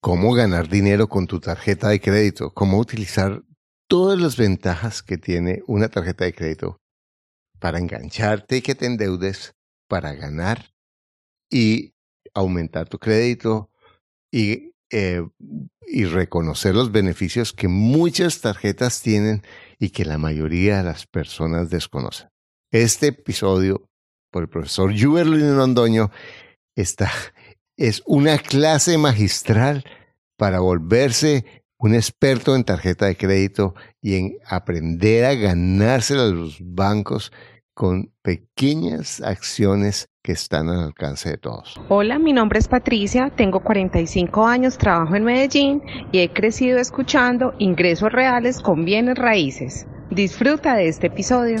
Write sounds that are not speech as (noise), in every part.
cómo ganar dinero con tu tarjeta de crédito, cómo utilizar todas las ventajas que tiene una tarjeta de crédito para engancharte y que te endeudes, para ganar y aumentar tu crédito y, eh, y reconocer los beneficios que muchas tarjetas tienen y que la mayoría de las personas desconocen. Este episodio por el profesor Juberlin Londoño está, es una clase magistral para volverse un experto en tarjeta de crédito y en aprender a ganarse a los bancos con pequeñas acciones que están al alcance de todos. Hola, mi nombre es Patricia, tengo 45 años, trabajo en Medellín y he crecido escuchando ingresos reales con bienes raíces. Disfruta de este episodio.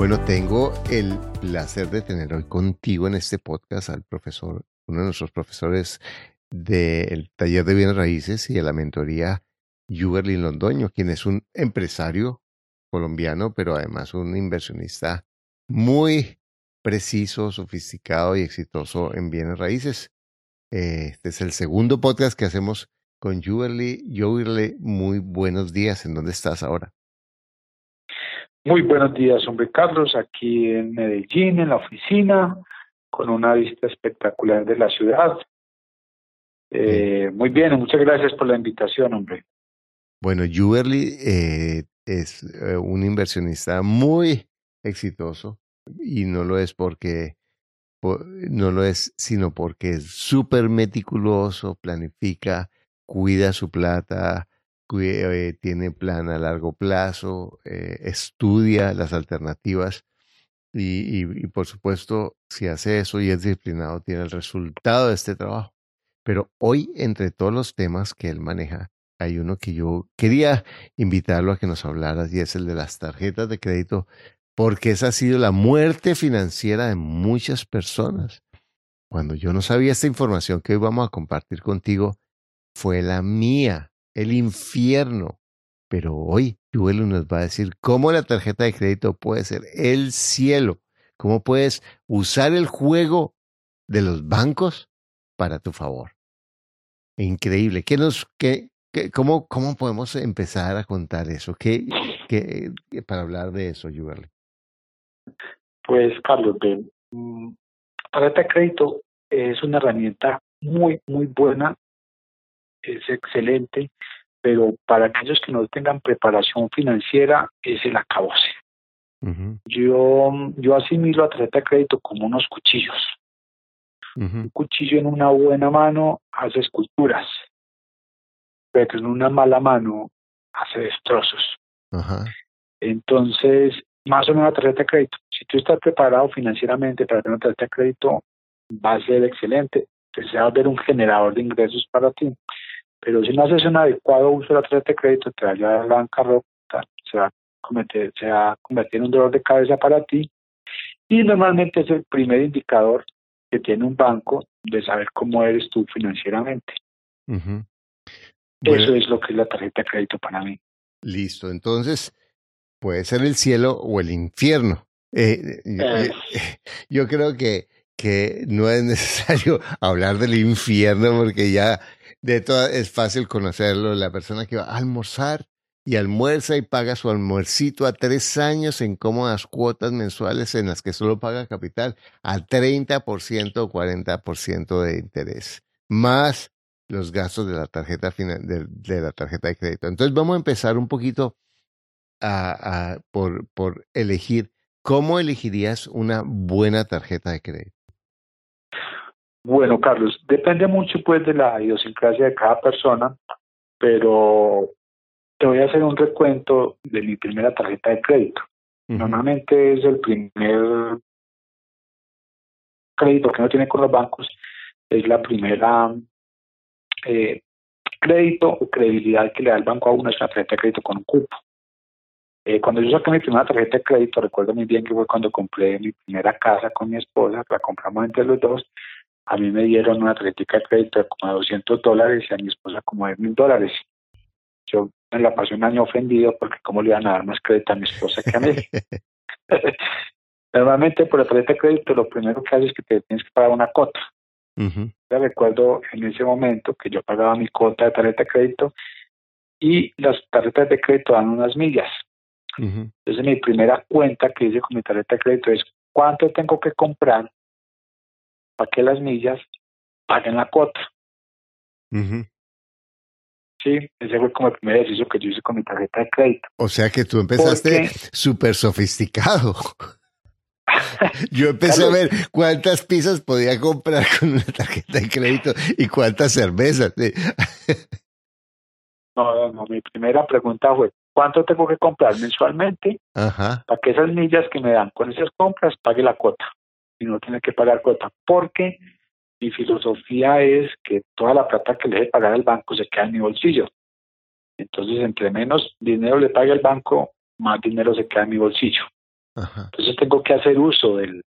Bueno, tengo el placer de tener hoy contigo en este podcast al profesor, uno de nuestros profesores del taller de bienes raíces y de la mentoría Juberlin Londoño, quien es un empresario colombiano, pero además un inversionista muy preciso, sofisticado y exitoso en bienes raíces. Este es el segundo podcast que hacemos con Juberly. Juberly, muy buenos días. ¿En dónde estás ahora? Muy buenos días, hombre Carlos, aquí en Medellín, en la oficina, con una vista espectacular de la ciudad. Eh, muy bien, muchas gracias por la invitación, hombre. Bueno, Juberly eh, es eh, un inversionista muy exitoso y no lo es porque no lo es, sino porque es súper meticuloso, planifica, cuida su plata, tiene plan a largo plazo, estudia las alternativas y, y, por supuesto, si hace eso y es disciplinado, tiene el resultado de este trabajo. Pero hoy, entre todos los temas que él maneja, hay uno que yo quería invitarlo a que nos hablara y es el de las tarjetas de crédito, porque esa ha sido la muerte financiera de muchas personas. Cuando yo no sabía esta información que hoy vamos a compartir contigo, fue la mía, el infierno. Pero hoy Yuelo nos va a decir cómo la tarjeta de crédito puede ser el cielo, cómo puedes usar el juego de los bancos para tu favor. Increíble. ¿Qué nos, qué, cómo, ¿Cómo podemos empezar a contar eso? ¿Qué, qué, para hablar de eso, Juberly? Pues, Carlos, la mm, tarjeta de crédito es una herramienta muy, muy buena, es excelente, pero para aquellos que no tengan preparación financiera es el acabose. Yo, yo asimilo a tarjeta de crédito como unos cuchillos. Un cuchillo en una buena mano hace esculturas, pero en una mala mano hace destrozos. Entonces, más o menos la tarjeta de crédito. Si tú estás preparado financieramente para tener una tarjeta de crédito, va a ser excelente. se va a ver un generador de ingresos para ti. Pero si no haces un adecuado uso de la tarjeta de crédito, te va a llevar a la bancarrota, se va a, cometer, se va a convertir en un dolor de cabeza para ti. Y normalmente es el primer indicador que tiene un banco de saber cómo eres tú financieramente. Eso es lo que es la tarjeta de crédito para mí. Listo, entonces puede ser el cielo o el infierno. Eh, eh, yo, creo que, que no es necesario (laughs) hablar del infierno porque ya de todo es fácil conocerlo. La persona que va a almorzar y almuerza y paga su almuercito a tres años en cómodas cuotas mensuales en las que solo paga capital a 30% o 40% de interés, más los gastos de la tarjeta de, la tarjeta de crédito. Entonces vamos a empezar un poquito a, por elegir cómo elegirías una buena tarjeta de crédito. Bueno, Carlos, depende mucho pues de la idiosincrasia de cada persona, pero te voy a hacer un recuento de mi primera tarjeta de crédito. Normalmente es el primer crédito que uno tiene con los bancos es la primera eh, crédito o credibilidad que le da el banco a uno es una tarjeta de crédito con un cupo. Eh, cuando yo saqué mi primera tarjeta de crédito, recuerdo muy bien que fue cuando compré mi primera casa con mi esposa, la compramos entre los dos, a mí me dieron una tarjeta de crédito de como 200 dólares y a mi esposa como de mil dólares. Yo me la pasé un año ofendido porque cómo le iban a dar más crédito a mi esposa que a mí. (laughs) (laughs) Normalmente por la tarjeta de crédito lo primero que haces es que te tienes que pagar una cota. Yo recuerdo en ese momento que yo pagaba mi cuota de tarjeta de crédito y las tarjetas de crédito dan unas millas. Entonces mi primera cuenta que hice con mi tarjeta de crédito es cuánto tengo que comprar para que las millas paguen la cuota. Sí, ese fue como el primer ejercicio que yo hice con mi tarjeta de crédito. O sea que tú empezaste súper sofisticado. (laughs) Yo empecé a ver cuántas pizzas podía comprar con una tarjeta de crédito y cuántas cervezas. (laughs) No, no, mi primera pregunta fue, ¿cuánto tengo que comprar mensualmente para que esas millas que me dan con esas compras pague la cuota y no tiene que pagar cuota? Porque mi filosofía es que toda la plata que le deje pagar al banco se queda en mi bolsillo. Entonces, entre menos dinero le pague al banco, más dinero se queda en mi bolsillo. Entonces tengo que hacer uso del,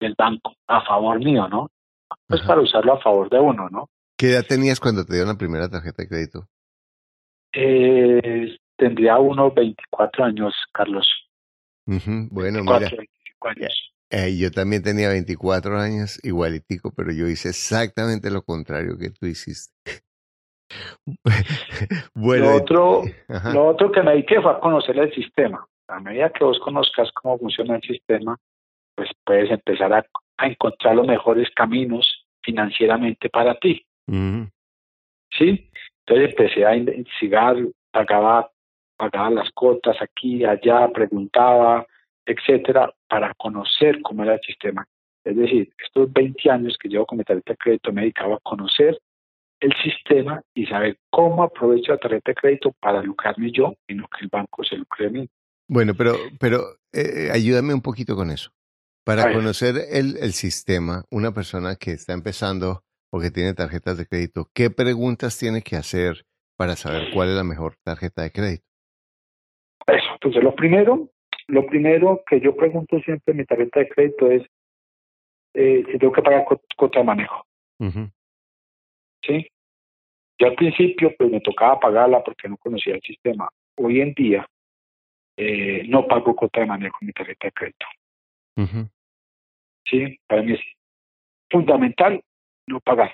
del banco a favor mío, ¿no? Pues para usarlo a favor de uno, ¿no? ¿Qué edad tenías cuando te dieron la primera tarjeta de crédito? Eh, tendría unos 24 años, Carlos. Bueno, mira. Eh, yo también tenía 24 años, igualitico, pero yo hice exactamente lo contrario que tú hiciste. (laughs) bueno, lo otro, lo otro que me dediqué fue a conocer el sistema a medida que vos conozcas cómo funciona el sistema, pues puedes empezar a, encontrar los mejores caminos financieramente para ti. ¿Sí? Entonces empecé a investigar, pagaba, pagaba las cuotas aquí, allá, preguntaba, etcétera, para conocer cómo era el sistema. Es decir, estos 20 años que llevo con mi tarjeta de crédito me dedicaba a conocer el sistema y saber cómo aprovecho la tarjeta de crédito para lucrarme yo y no que el banco se lucre a mí. Bueno, pero, pero eh, ayúdame un poquito con eso. Para conocer el, el sistema, una persona que está empezando o que tiene tarjetas de crédito, ¿qué preguntas tiene que hacer para saber cuál es la mejor tarjeta de crédito? Eso, entonces lo primero, lo primero que yo pregunto siempre en mi tarjeta de crédito es eh, si tengo que pagar cuota de manejo. ¿Sí? Yo al principio pues me tocaba pagarla porque no conocía el sistema. Hoy en día eh, no pago cuota de manejo en mi tarjeta de crédito. Sí, para mí es fundamental no pagar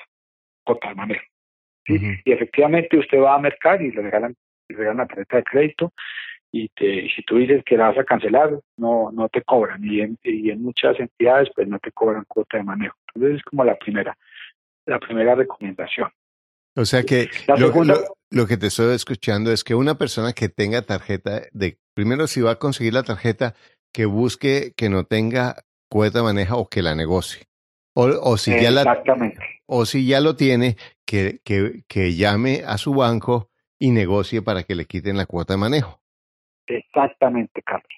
cuota de manejo. ¿sí? Y efectivamente usted va a mercar y le regalan, le regalan la tarjeta de crédito y te, si tú dices que la vas a cancelar, no, no te cobran. Y en, y en muchas entidades pues no te cobran cuota de manejo. Entonces es como la primera, la primera recomendación. O sea que lo, que te estoy escuchando es que una persona que tenga tarjeta de, primero si va a conseguir la tarjeta, que busque que no tenga cuota de manejo o que la negocie. O, o si ya la o si ya lo tiene, que, que, que llame a su banco y negocie para que le quiten la cuota de manejo. Exactamente, Carlos.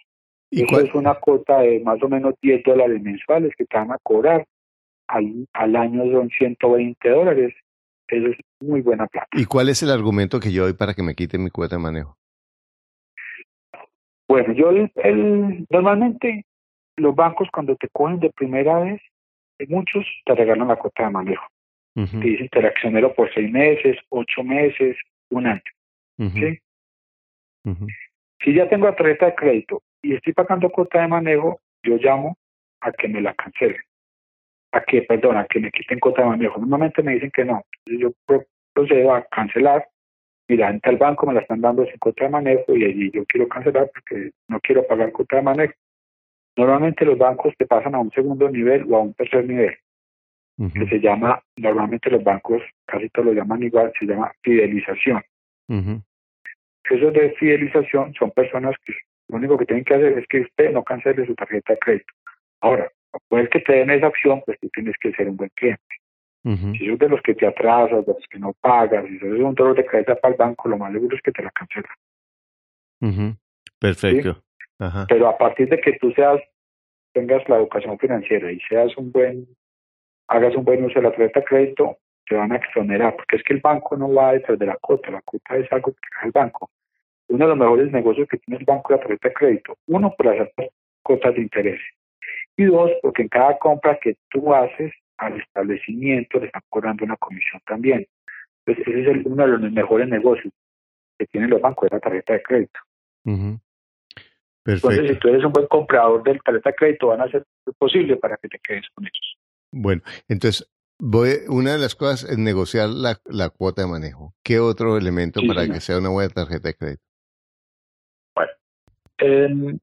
¿Y Eso es una cuota de más o menos 10 dólares mensuales que te van a cobrar. Al, al año son 120 dólares. Eso es muy buena plata. ¿Y cuál es el argumento que yo doy para que me quiten mi cuota de manejo? Bueno, yo el, normalmente los bancos cuando te cogen de primera vez, muchos te regalan la cuota de manejo. Te dicen interaccionero por seis meses, ocho meses, un año. ¿sí? Si ya tengo la tarjeta de crédito y estoy pagando cuota de manejo, yo llamo a que me la cancelen a que, perdona, que me quiten cuota de manejo. Normalmente me dicen que no. Yo procedo a cancelar. Mira, en tal banco me la están dando sin cuota de manejo y allí yo quiero cancelar porque no quiero pagar cuota de manejo. Normalmente los bancos te pasan a un segundo nivel o a un tercer nivel, que se llama, normalmente los bancos casi todos lo llaman igual, se llama fidelización. Esos de fidelización son personas que lo único que tienen que hacer es que usted no cancele su tarjeta de crédito. Ahora, Puedes que te den esa opción, pues tú tienes que ser un buen cliente. Si sos de los que te atrasas, de los que no pagas, si sos un dolor de cabeza para el banco, lo más seguro es que te la cancelan. Perfecto. Pero a partir de que tú seas, tengas la educación financiera y seas un buen hagas un buen uso de la tarjeta de crédito, te van a exonerar, porque es que el banco no va detrás de la cuota, la cuota es algo que hace el banco. Uno de los mejores negocios que tiene el banco es la tarjeta de crédito. Uno, por hacer cuotas de interés. Y dos, porque en cada compra que tú haces al establecimiento le están cobrando una comisión también. Entonces, ese es uno de los mejores negocios que tienen los bancos, es la tarjeta de crédito. Entonces, si tú eres un buen comprador de tarjeta de crédito, van a hacer lo posible para que te quedes con ellos. Bueno, entonces, voy, una de las cosas es negociar la, la cuota de manejo. ¿Qué otro elemento Sí, para señor. que sea una buena tarjeta de crédito? Bueno, em,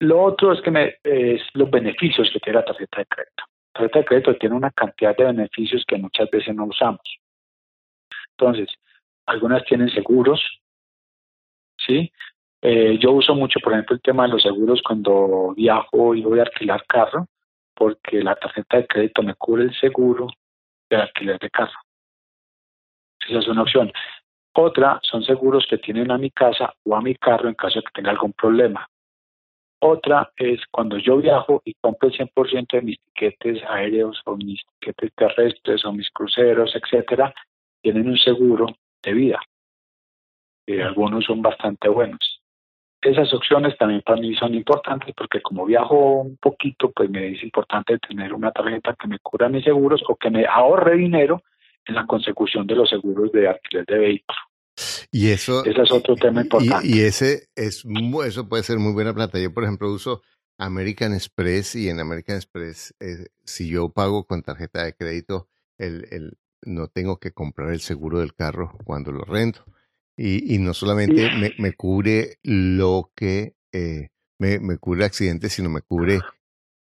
lo otro es que me, es los beneficios que tiene la tarjeta de crédito. La tarjeta de crédito tiene una cantidad de beneficios que muchas veces no usamos. Entonces, algunas tienen seguros, ¿sí? Eh, yo uso mucho, por ejemplo, el tema de los seguros cuando viajo y voy a alquilar carro, porque la tarjeta de crédito me cubre el seguro de alquiler de carro. Esa es una opción. Otra son seguros que tienen a mi casa o a mi carro en caso de que tenga algún problema. Otra es cuando yo viajo y compro el 100% de mis tiquetes aéreos o mis tiquetes terrestres o mis cruceros, etcétera, tienen un seguro de vida. Algunos son bastante buenos. Esas opciones también para mí son importantes porque como viajo un poquito, pues me es importante tener una tarjeta que me cubra mis seguros o que me ahorre dinero en la consecución de los seguros de alquiler de vehículos. Y eso, Ese es otro tema importante. y, y ese es eso puede ser muy buena plata. Yo, por ejemplo, uso American Express y en American Express, eh, si yo pago con tarjeta de crédito, el, el, no tengo que comprar el seguro del carro cuando lo rento. Y, y no solamente me, me cubre lo que eh, me, me cubre accidentes, sino me cubre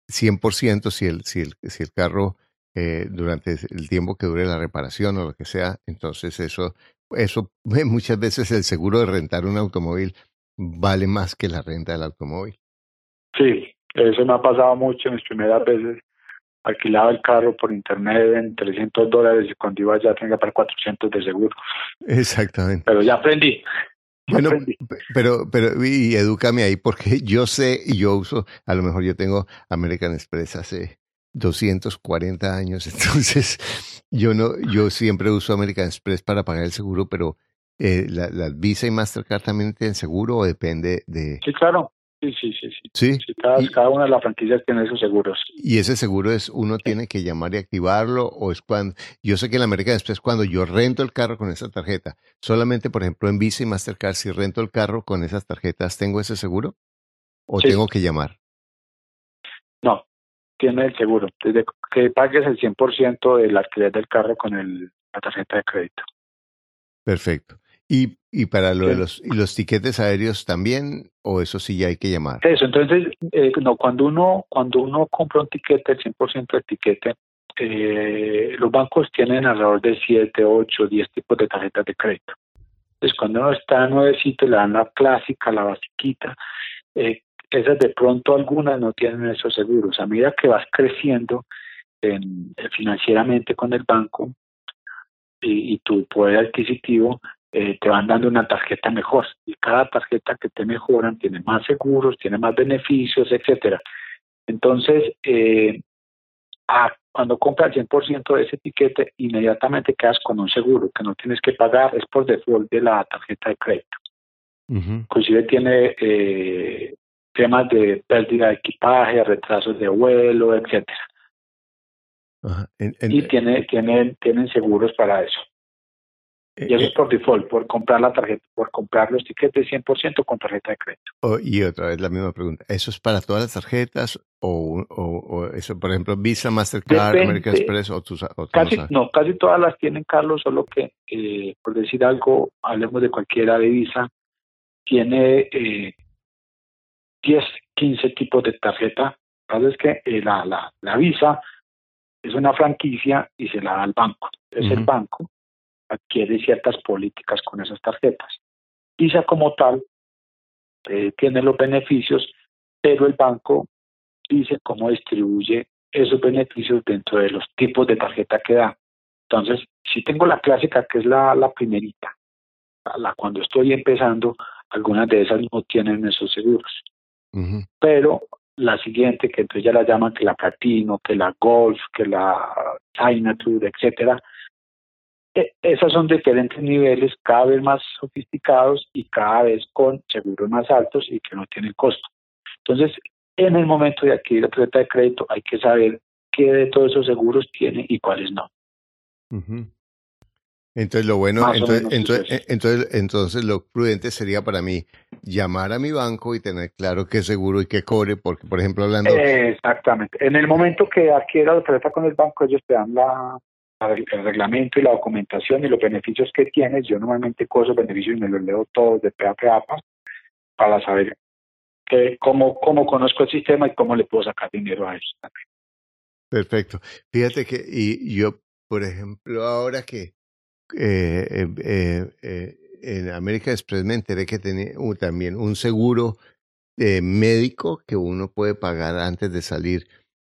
100% si el, si el, si el carro eh, durante el tiempo que dure la reparación o lo que sea. Entonces eso, eso (laughs) muchas veces el seguro de rentar un automóvil vale más que la renta del automóvil. Sí, eso me ha pasado mucho en mis primeras veces. Alquilaba el carro por internet en 300 dólares y cuando iba allá tenía para 400 de seguro. Exactamente. Pero ya aprendí. ya Bueno, aprendí. pero, pero, y edúcame ahí porque (laughs) yo sé y yo uso, a lo mejor yo tengo American Express hace 240 años, (laughs) entonces yo no, yo siempre uso American Express para pagar el seguro, pero eh, la, las Visa y Mastercard también tienen seguro o depende de, Sí, claro. Sí, sí, sí. sí. cada, Y- cada una de las franquicias tiene sus seguros. y ese seguro es uno tiene que llamar y activarlo o es cuando, yo sé que en la American Express cuando yo rento el carro con esa tarjeta, solamente por ejemplo en Visa y Mastercard, si rento el carro con esas tarjetas, ¿tengo ese seguro? ¿O Sí. tengo que llamar? No, tiene el seguro. Desde que pagues el 100% del alquiler del carro con el, la tarjeta de crédito. Perfecto. ¿Y, y para lo de los, y los tiquetes aéreos también? ¿O eso sí ya hay que llamar? Eso, entonces, eh, no, cuando uno, cuando uno compra un tiquete, el 100% del tiquete, eh, los bancos tienen alrededor de 7, 8, 10 tipos de tarjetas de crédito. Entonces, cuando uno está nuevecito, le dan la clásica, la basiquita. Eh, esas de pronto algunas no tienen esos seguros. A medida que vas creciendo en- eh, financieramente con el banco y, y tu poder adquisitivo, eh, te van dando una tarjeta mejor. Y cada tarjeta que te mejoran tiene más seguros, tiene más beneficios, etcétera. Entonces, eh, cuando compras el 100% de ese etiquete, inmediatamente quedas con un seguro que no tienes que pagar, es por default de la tarjeta de crédito. Ujú. Inclusive tiene eh, temas de pérdida de equipaje, retrasos de vuelo, etcétera. Y tiene, tienen, tienen seguros para eso. Eh, Y eso eh, es por default, por comprar la tarjeta, por comprar los tiquetes 100% con tarjeta de crédito. oh, y otra vez la misma pregunta. ¿Eso es para todas las tarjetas? ¿O, o, o eso, por ejemplo, Visa, Mastercard, Depende. American Express o tus o no Casi, sabes? no, casi todas las tienen, Carlos, solo que, eh, por decir algo, hablemos de cualquiera de Visa, tiene eh, 10, 15 tipos de tarjeta. Lo que es que eh, la, la, la Visa es una franquicia y se la da al banco. Es el Ujú. banco adquiere ciertas políticas con esas tarjetas. Visa como tal eh, tiene los beneficios, pero el banco dice cómo distribuye esos beneficios dentro de los tipos de tarjeta que da. Entonces, si tengo la clásica, que es la, la primerita, la, cuando estoy empezando, algunas de esas no tienen esos seguros, Ujú. pero la siguiente, que entonces ya la llaman que la Platino, que la Golf, que la Signature, etcétera. E, esas son diferentes niveles, cada vez más sofisticados y cada vez con seguros más altos y que no tienen costo. Entonces, en el momento de adquirir la tarjeta de crédito hay que saber qué de todos esos seguros tiene y cuáles no. Entonces lo bueno, entonces, entonces, entonces, entonces, lo prudente sería para mí llamar a mi banco y tener claro qué seguro y qué cobre, porque por ejemplo hablando... exactamente. En el momento que adquiera la tarjeta con el banco, ellos te dan la, el reglamento y la documentación y los beneficios que tienes. Yo normalmente cojo esos beneficios y me los leo todos de pe a para saber que, cómo, cómo conozco el sistema y cómo le puedo sacar dinero a eso también. Perfecto. Fíjate que y yo, por ejemplo, ahora que eh, eh, eh, eh, en América Express me enteré que tenía también un seguro médico que uno puede pagar antes de salir,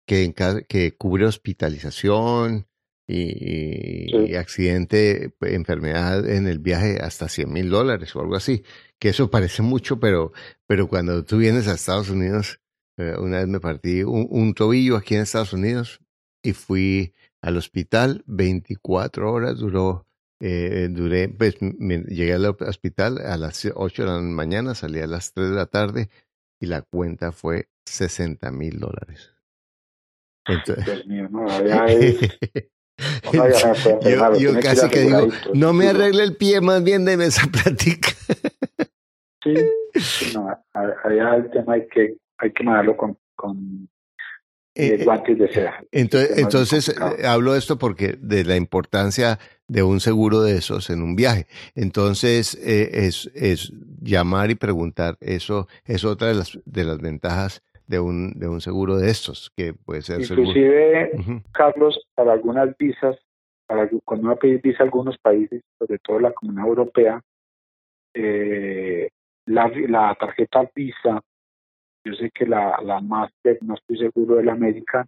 que, en que cubre hospitalización y, accidente, pues, enfermedad en el viaje hasta 100 mil dólares o algo así. Que eso parece mucho, pero, pero cuando tú vienes a Estados Unidos, una vez me partí un, un tobillo aquí en Estados Unidos y fui al hospital, 24 horas duró eh, duré, pues llegué al hospital a las 8 de la mañana, salí a las 3 de la tarde y la cuenta fue 60 mil dólares. Dios mío, no, (laughs) yo, casi que digo, no me arregle el pie, más bien de esa plática. sí, no, allá el tema hay que, hay que mandarlo con, con eh, guantes de seda. Entonces, entonces hablo de esto porque de la importancia de un seguro de esos en un viaje. Entonces, eh, es, es llamar y preguntar. Eso es otra de las, de las ventajas de un, de un seguro de estos, que puede ser Inclusive, Carlos, para algunas visas, para, cuando uno visa a algunos países, sobre todo la Comunidad Europea, eh, la, la tarjeta Visa, yo sé que la, la Master, no estoy seguro de la América,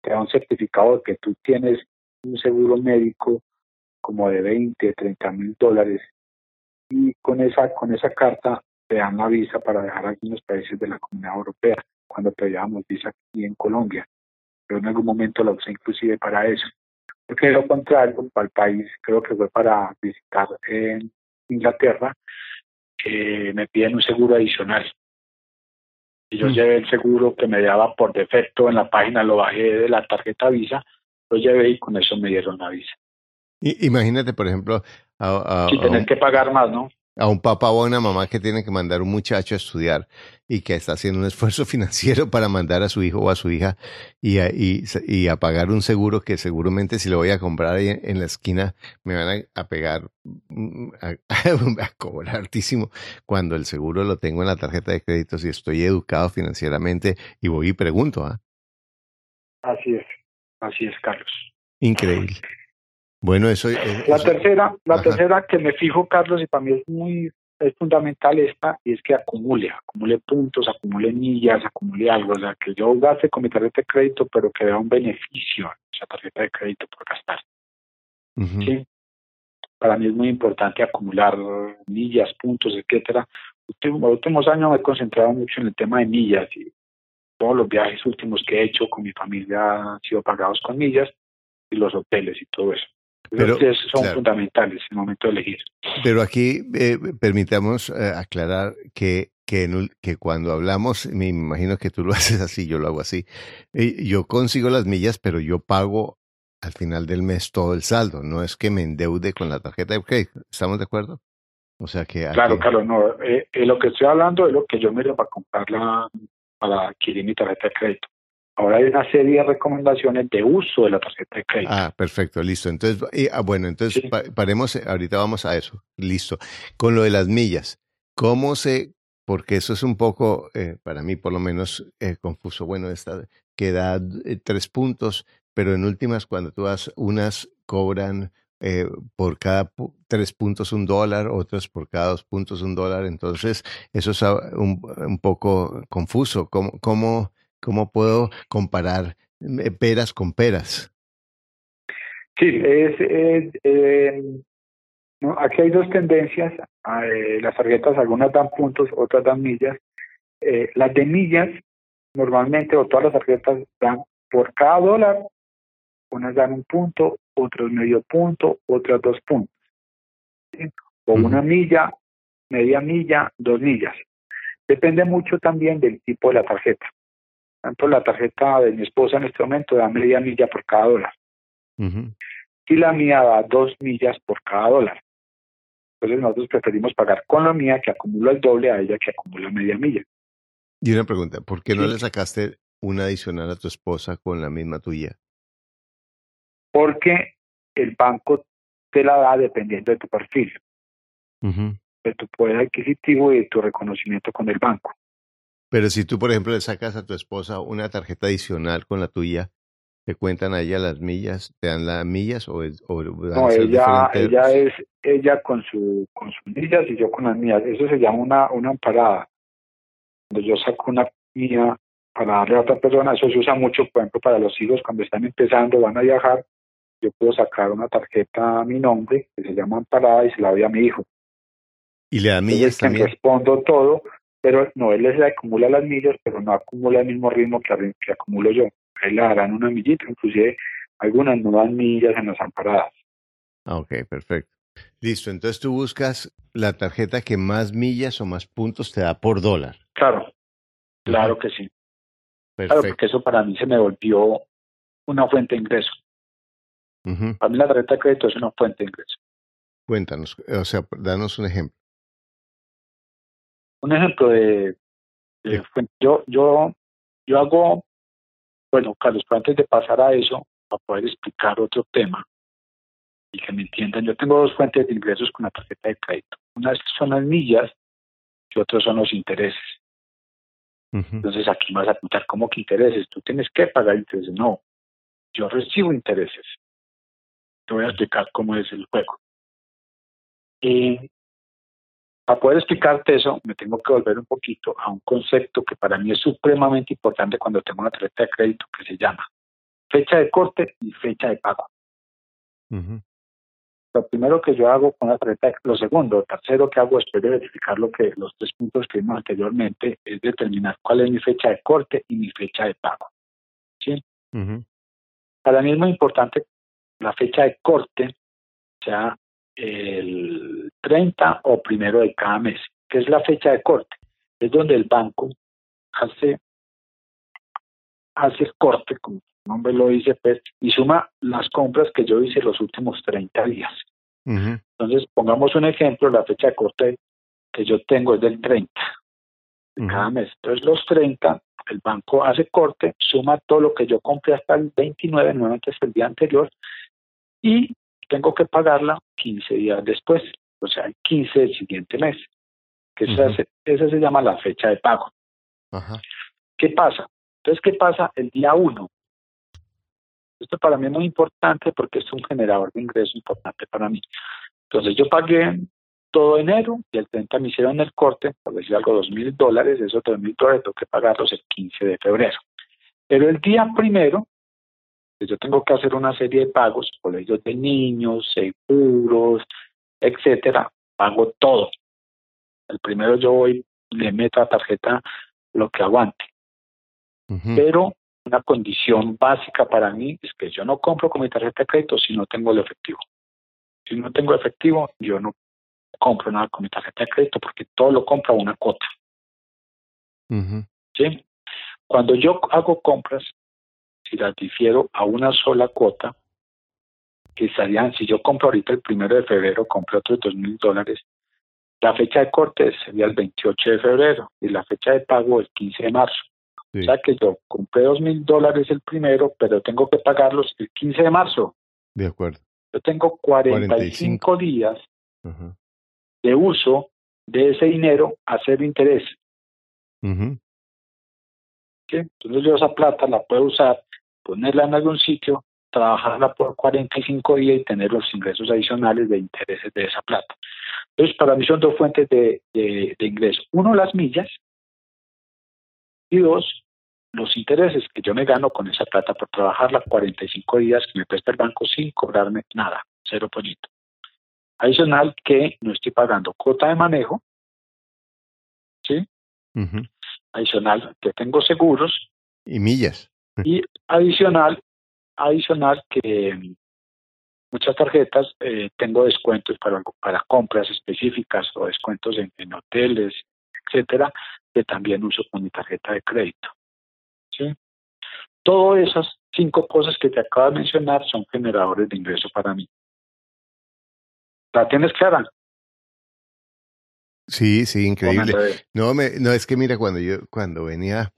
te da un certificado de que tú tienes un seguro médico como de 20, 30 mil dólares. Y con esa, con esa carta te dan la visa para dejar algunos países de la Comunidad Europea cuando pedíamos visa aquí en Colombia. Pero en algún momento la usé inclusive para eso. Porque de lo contrario, para el país, creo que fue para visitar en Inglaterra, que me piden un seguro adicional. Y yo mm. llevé el seguro que me daba por defecto en la página, lo bajé de la tarjeta Visa, lo llevé y con eso me dieron la visa. Imagínate, por ejemplo, a, tener que pagar más, ¿no? A un papá o a una mamá que tiene que mandar un muchacho a estudiar y que está haciendo un esfuerzo (laughs) financiero para mandar a su hijo o a su hija y a, y, a pagar un seguro que seguramente si lo voy a comprar ahí en, la esquina me van a, pegar, mm, (laughs) a, cobrar altísimo cuando el seguro lo tengo en la tarjeta de crédito si estoy educado financieramente y voy y pregunto. ¿ah? Así es, así es, Carlos. Increíble. Bueno, eso, La tercera, la tercera que me fijo, Carlos, y para mí es muy es fundamental esta, y es que acumule, acumule puntos, acumule millas, acumule algo, o sea, que yo gaste con mi tarjeta de crédito, pero que vea un beneficio a esa tarjeta de crédito por gastar. ¿Sí? Para mí es muy importante acumular millas, puntos, etcétera. En los últimos años me he concentrado mucho en el tema de millas y todos los viajes últimos que he hecho con mi familia han sido pagados con millas y los hoteles y todo eso. Pero, son fundamentales en el momento de elegir. Pero aquí eh, permitamos eh, aclarar que, que, que, cuando hablamos, me imagino que tú lo (laughs) haces así, yo lo hago así. Eh, yo consigo las millas, pero yo pago al final del mes todo el saldo. No es que me endeude con la tarjeta de crédito. ¿Estamos de acuerdo? O sea que... Claro, claro, no. lo que estoy hablando es lo que yo me para comprarla, para adquirir mi tarjeta de crédito. Ahora hay una serie de recomendaciones de uso de la tarjeta de crédito. Ah, perfecto, listo. Entonces, ah, bueno, entonces paremos, eh, ahorita vamos a eso. Listo. Con lo de las millas, ¿cómo se, porque eso es un poco, eh, para mí por lo menos, eh, confuso. Bueno, esta que da tres puntos, pero en últimas, cuando tú das unas, cobran por cada tres puntos un dólar, otras por cada dos puntos un dólar. Entonces, eso es un, un poco confuso. ¿Cómo, cómo ¿Cómo puedo comparar eh, peras con peras? Sí, es, eh, aquí hay dos tendencias. Ah, eh, las tarjetas, algunas dan puntos, otras dan millas. las de millas normalmente o todas las tarjetas dan por cada dólar, unas dan un punto, otras medio punto, otras dos puntos. O una milla, media milla, dos millas. Depende mucho también del tipo de la tarjeta. Tanto la tarjeta de mi esposa en este momento da media milla por cada dólar. Y la mía da dos millas por cada dólar. Entonces nosotros preferimos pagar con la mía que acumula el doble a ella que acumula media milla. Y una pregunta, ¿por qué no le sacaste una adicional a tu esposa con la misma tuya? Porque el banco te la da dependiendo de tu perfil, de tu poder adquisitivo y de tu reconocimiento con el banco. Pero si tú, por ejemplo, le sacas a tu esposa una tarjeta adicional con la tuya, ¿te cuentan a ella las millas? ¿Te dan las millas o, o No, ella, ella es ella con su con sus millas y yo con las mías. Eso se llama una una amparada. Cuando yo saco una mía para darle a otra persona, eso se usa mucho, por ejemplo, para los hijos cuando están empezando, van a viajar, yo puedo sacar una tarjeta a mi nombre que se llama amparada y se la doy a mi hijo. ¿Y le da millas también? respondo todo, pero no, él les acumula las millas, pero no acumula el mismo ritmo que, que acumulo yo. Él le darán una millita, inclusive algunas no dan millas en las amparadas. Ah, ok, perfecto. Listo, entonces tú buscas la tarjeta que más millas o más puntos te da por dólar. Claro, claro que sí. Perfecto. Claro, porque eso para mí se me volvió una fuente de ingreso. Para mí la tarjeta de crédito es una fuente de ingreso. Cuéntanos, o sea, danos un ejemplo un ejemplo de, yo, yo, yo hago, bueno, Carlos, pero antes de pasar a eso, para poder explicar otro tema y que me entiendan, yo tengo dos fuentes de ingresos con la tarjeta de crédito. Una son las millas y otra son los intereses. Entonces aquí vas a contar cómo que intereses. Tú tienes que pagar intereses. No, yo recibo intereses. Te voy a explicar cómo es el juego. Eh, para poder explicarte eso, me tengo que volver un poquito a un concepto que para mí es supremamente importante cuando tengo una tarjeta de crédito que se llama fecha de corte y fecha de pago. Lo primero que yo hago con la tarjeta, lo segundo, lo tercero que hago después de verificar lo que los tres puntos que vimos anteriormente es determinar cuál es mi fecha de corte y mi fecha de pago. ¿sí? Para mí es muy importante la fecha de corte sea el 30 o primero de cada mes, que es la fecha de corte. Es donde el banco hace, hace el corte, como el nombre lo dice, pues, y suma las compras que yo hice los últimos 30 días. Entonces, pongamos un ejemplo, la fecha de corte que yo tengo es del 30 de cada mes. Entonces, los 30, el banco hace corte, suma todo lo que yo compré hasta el 29, nuevamente es el día anterior, y tengo que pagarla 15 días después, o sea, el 15 del siguiente mes. Que esa, se, llama la fecha de pago. ¿Qué pasa? Entonces, ¿qué pasa el día 1? Esto para mí es muy importante porque es un generador de ingreso importante para mí. Entonces, yo pagué todo enero y el 30 me hicieron el corte, por decir algo, dos mil dólares, esos dos mil dólares tengo que pagarlos el 15 de febrero. Pero el día primero yo tengo que hacer una serie de pagos, colegios de niños, seguros, etcétera, pago todo. El primero yo voy, le meto a tarjeta lo que aguante. Pero una condición básica para mí es que yo no compro con mi tarjeta de crédito si no tengo el efectivo. Si no tengo efectivo, yo no compro nada con mi tarjeta de crédito porque todo lo compro a una cuota. ¿Sí? Cuando yo hago compras, si las difiero a una sola cuota, que estarían, si yo compro ahorita el primero de febrero, compro otros dos mil dólares, la fecha de corte sería el 28 de febrero y la fecha de pago el 15 de marzo. O sea que yo compré dos mil dólares el primero, pero tengo que pagarlos el 15 de marzo. De acuerdo. Yo tengo 45, días de uso de ese dinero a cero interés. Entonces yo esa plata la puedo usar ponerla en algún sitio, trabajarla por 45 días y tener los ingresos adicionales de intereses de esa plata. Entonces, para mí son dos fuentes de, de, ingreso. Uno, las millas. Y dos, los intereses que yo me gano con esa plata por trabajarla 45 días que me presta el banco sin cobrarme nada, cero pollito. Adicional que no estoy pagando cuota de manejo, ¿sí? Adicional, que tengo seguros. Y millas. Y adicional, adicional que muchas tarjetas eh, tengo descuentos para, para compras específicas o descuentos en, en hoteles, etcétera, que también uso con mi tarjeta de crédito. ¿sí? Todas esas cinco cosas que te acabo de mencionar son generadores de ingreso para mí. ¿La tienes clara? Sí, sí, increíble. No, me, no, es que mira, cuando yo, cuando venía,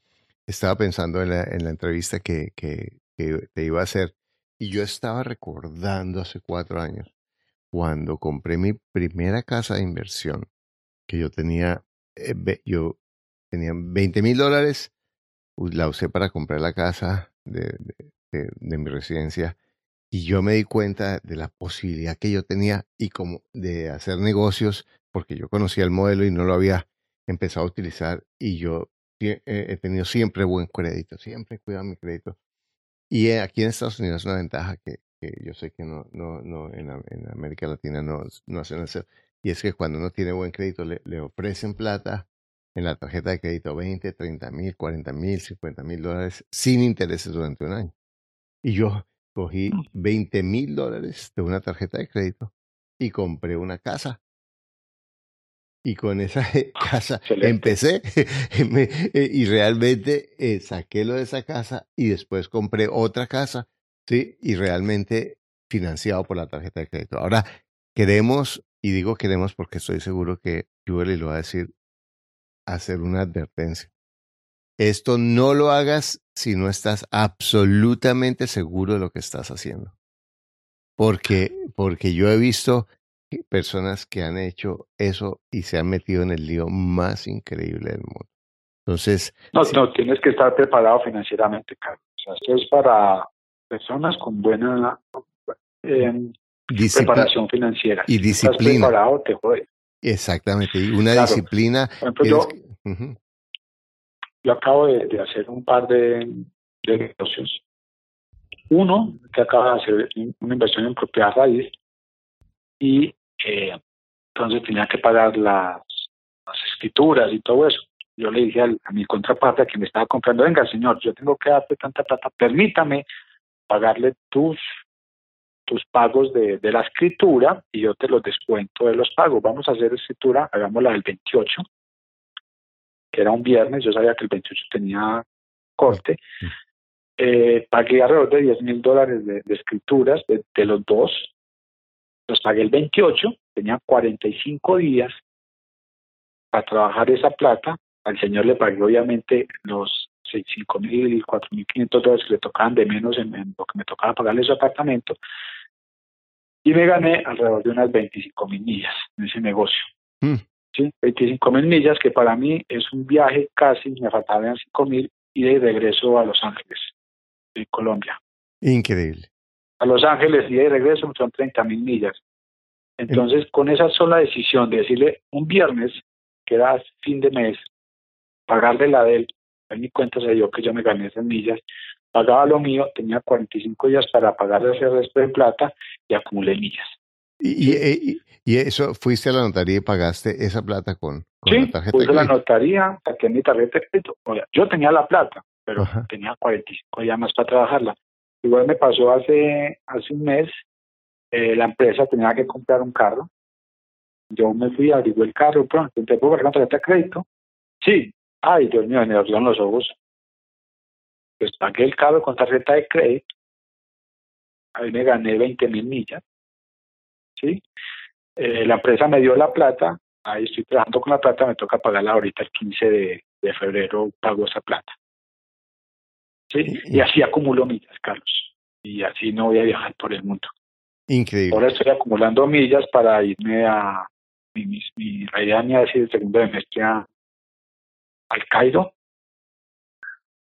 estaba pensando en la, en la entrevista que, que, que te iba a hacer, y yo estaba recordando hace cuatro años, cuando compré mi primera casa de inversión, que yo tenía, eh, yo tenía 20 mil dólares, la usé para comprar la casa de, de, mi residencia y yo me di cuenta de la posibilidad que yo tenía y como de hacer negocios porque yo conocía el modelo y no lo había empezado a utilizar y yo he tenido siempre buen crédito, siempre cuidado mi crédito. Y eh, aquí en Estados Unidos es una ventaja que, que yo sé que no, no, no en, en, América Latina no, no hacen eso, y es que cuando uno tiene buen crédito le, le ofrecen plata en la tarjeta de crédito 20, 30 mil, 40 mil, 50 mil dólares sin intereses durante un año. Y yo cogí 20 mil dólares de una tarjeta de crédito y compré una casa y con esa (laughs) casa empecé (laughs) eh, y realmente eh, saqué lo de esa casa y después compré otra casa, ¿sí? Y realmente financiado por la tarjeta de crédito. Ahora, queremos, y digo queremos porque estoy seguro que Julie lo va a decir, hacer una advertencia. Esto no lo hagas si no estás absolutamente seguro de lo que estás haciendo. Porque, porque yo he visto personas que han hecho eso y se han metido en el lío más increíble del mundo. Entonces... No, no, tienes que estar preparado financieramente, Carlos. O sea, esto es para personas con buena eh, preparación financiera. Y disciplina. estás preparado, te jode. Exactamente, y una disciplina... Por ejemplo, yo, yo acabo de, de, hacer un par de, de negocios. Uno, que acaba de hacer una inversión en propiedad raíz, y eh, entonces tenía que pagar las, las, escrituras y todo eso. Yo le dije a mi contraparte a quien me estaba comprando, venga señor, yo tengo que darte tanta plata, permítame pagarle tus tus pagos de, de la escritura y yo te los descuento de los pagos. Vamos a hacer escritura, hagámosla del 28, que era un viernes, yo sabía que el 28 tenía corte. Eh, pagué alrededor de 10 mil dólares de, de escrituras de, de, los dos, los pagué el 28, tenía 45 días para trabajar esa plata. Al señor le pagué obviamente los 5 mil, 4 mil 500 dólares que le tocaban de menos en, en, lo que me tocaba pagarle su apartamento. Y me gané alrededor de unas 25 mil millas en ese negocio. Mm. ¿sí? 25 mil millas, que para mí es un viaje casi, me faltaban 5 mil y de regreso a Los Ángeles, en Colombia. Increíble a Los Ángeles y de regreso son 30 mil millas. Entonces, con esa sola decisión de decirle un viernes, que era fin de mes, pagarle la de él, en mi cuenta se dio que yo me gané esas millas, pagaba lo mío, tenía 45 días para pagarle ese resto de plata y acumulé millas. ¿Y, y, y eso, fuiste a la notaría y pagaste esa plata con, con sí, la tarjeta fui a la notaría, saqué mi tarjeta de crédito. Yo tenía la plata, pero Ajá. tenía 45 días más para trabajarla. Igual me pasó hace, hace un mes, eh, la empresa tenía que comprar un carro. Yo me fui, averigué el carro, pronto, ¿te puedo pagar tarjeta de crédito? Sí. Ay, Dios mío, me abrieron los ojos. Pues pagué el carro con tarjeta de crédito. Ahí me gané 20 mil millas. ¿Sí? Eh, la empresa me dio la plata. Ahí estoy trabajando con la plata. Me toca pagarla ahorita el 15 de, de febrero. Pago esa plata. ¿Sí? Y así acumulo millas, Carlos. Y así no voy a viajar por el mundo. Increíble. Ahora estoy acumulando millas para irme a. Mi, mi, mi la idea mía es ir el segundo semestre a, al Cairo.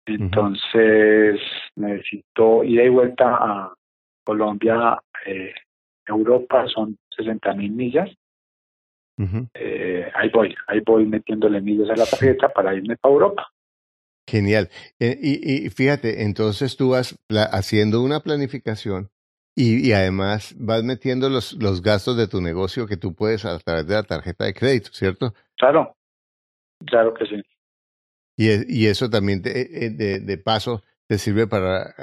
Entonces uh -huh. necesito ir de vuelta a Colombia, eh, Europa, son 60 mil millas. Uh -huh. eh, ahí voy, ahí voy metiéndole millas a la tarjeta para irme para Europa. Genial. Eh, y, y, fíjate, entonces tú vas haciendo una planificación y, y, además vas metiendo los, los gastos de tu negocio que tú puedes a través de la tarjeta de crédito, ¿cierto? Claro, claro que sí. Y, y eso también te, de, de paso te sirve para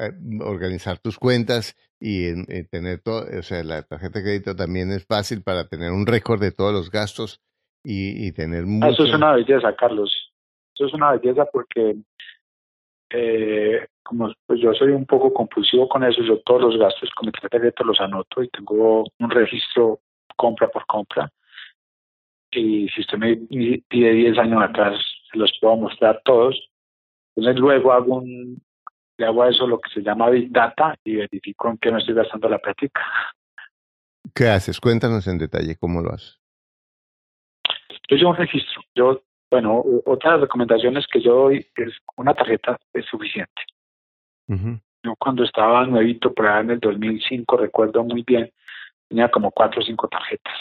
organizar tus cuentas y, tener todo, o sea, la tarjeta de crédito también es fácil para tener un récord de todos los gastos y, y tener mucho... Eso es una belleza, Carlos. Eso es una belleza porque eh, como pues yo soy un poco compulsivo con eso, yo todos los gastos con mi tarjeta de crédito los anoto y tengo un registro compra por compra. Y si usted me pide 10 años atrás, se los puedo mostrar todos. Entonces luego hago un, le hago a eso lo que se llama Big Data y verifico en qué me estoy gastando la práctica. ¿Qué haces? Cuéntanos en detalle cómo lo haces. Yo llevo un registro. Yo, bueno, otra recomendaciones que yo doy es una tarjeta es suficiente. Yo cuando estaba nuevito, por ahí en el 2005, recuerdo muy bien, tenía como cuatro o cinco tarjetas.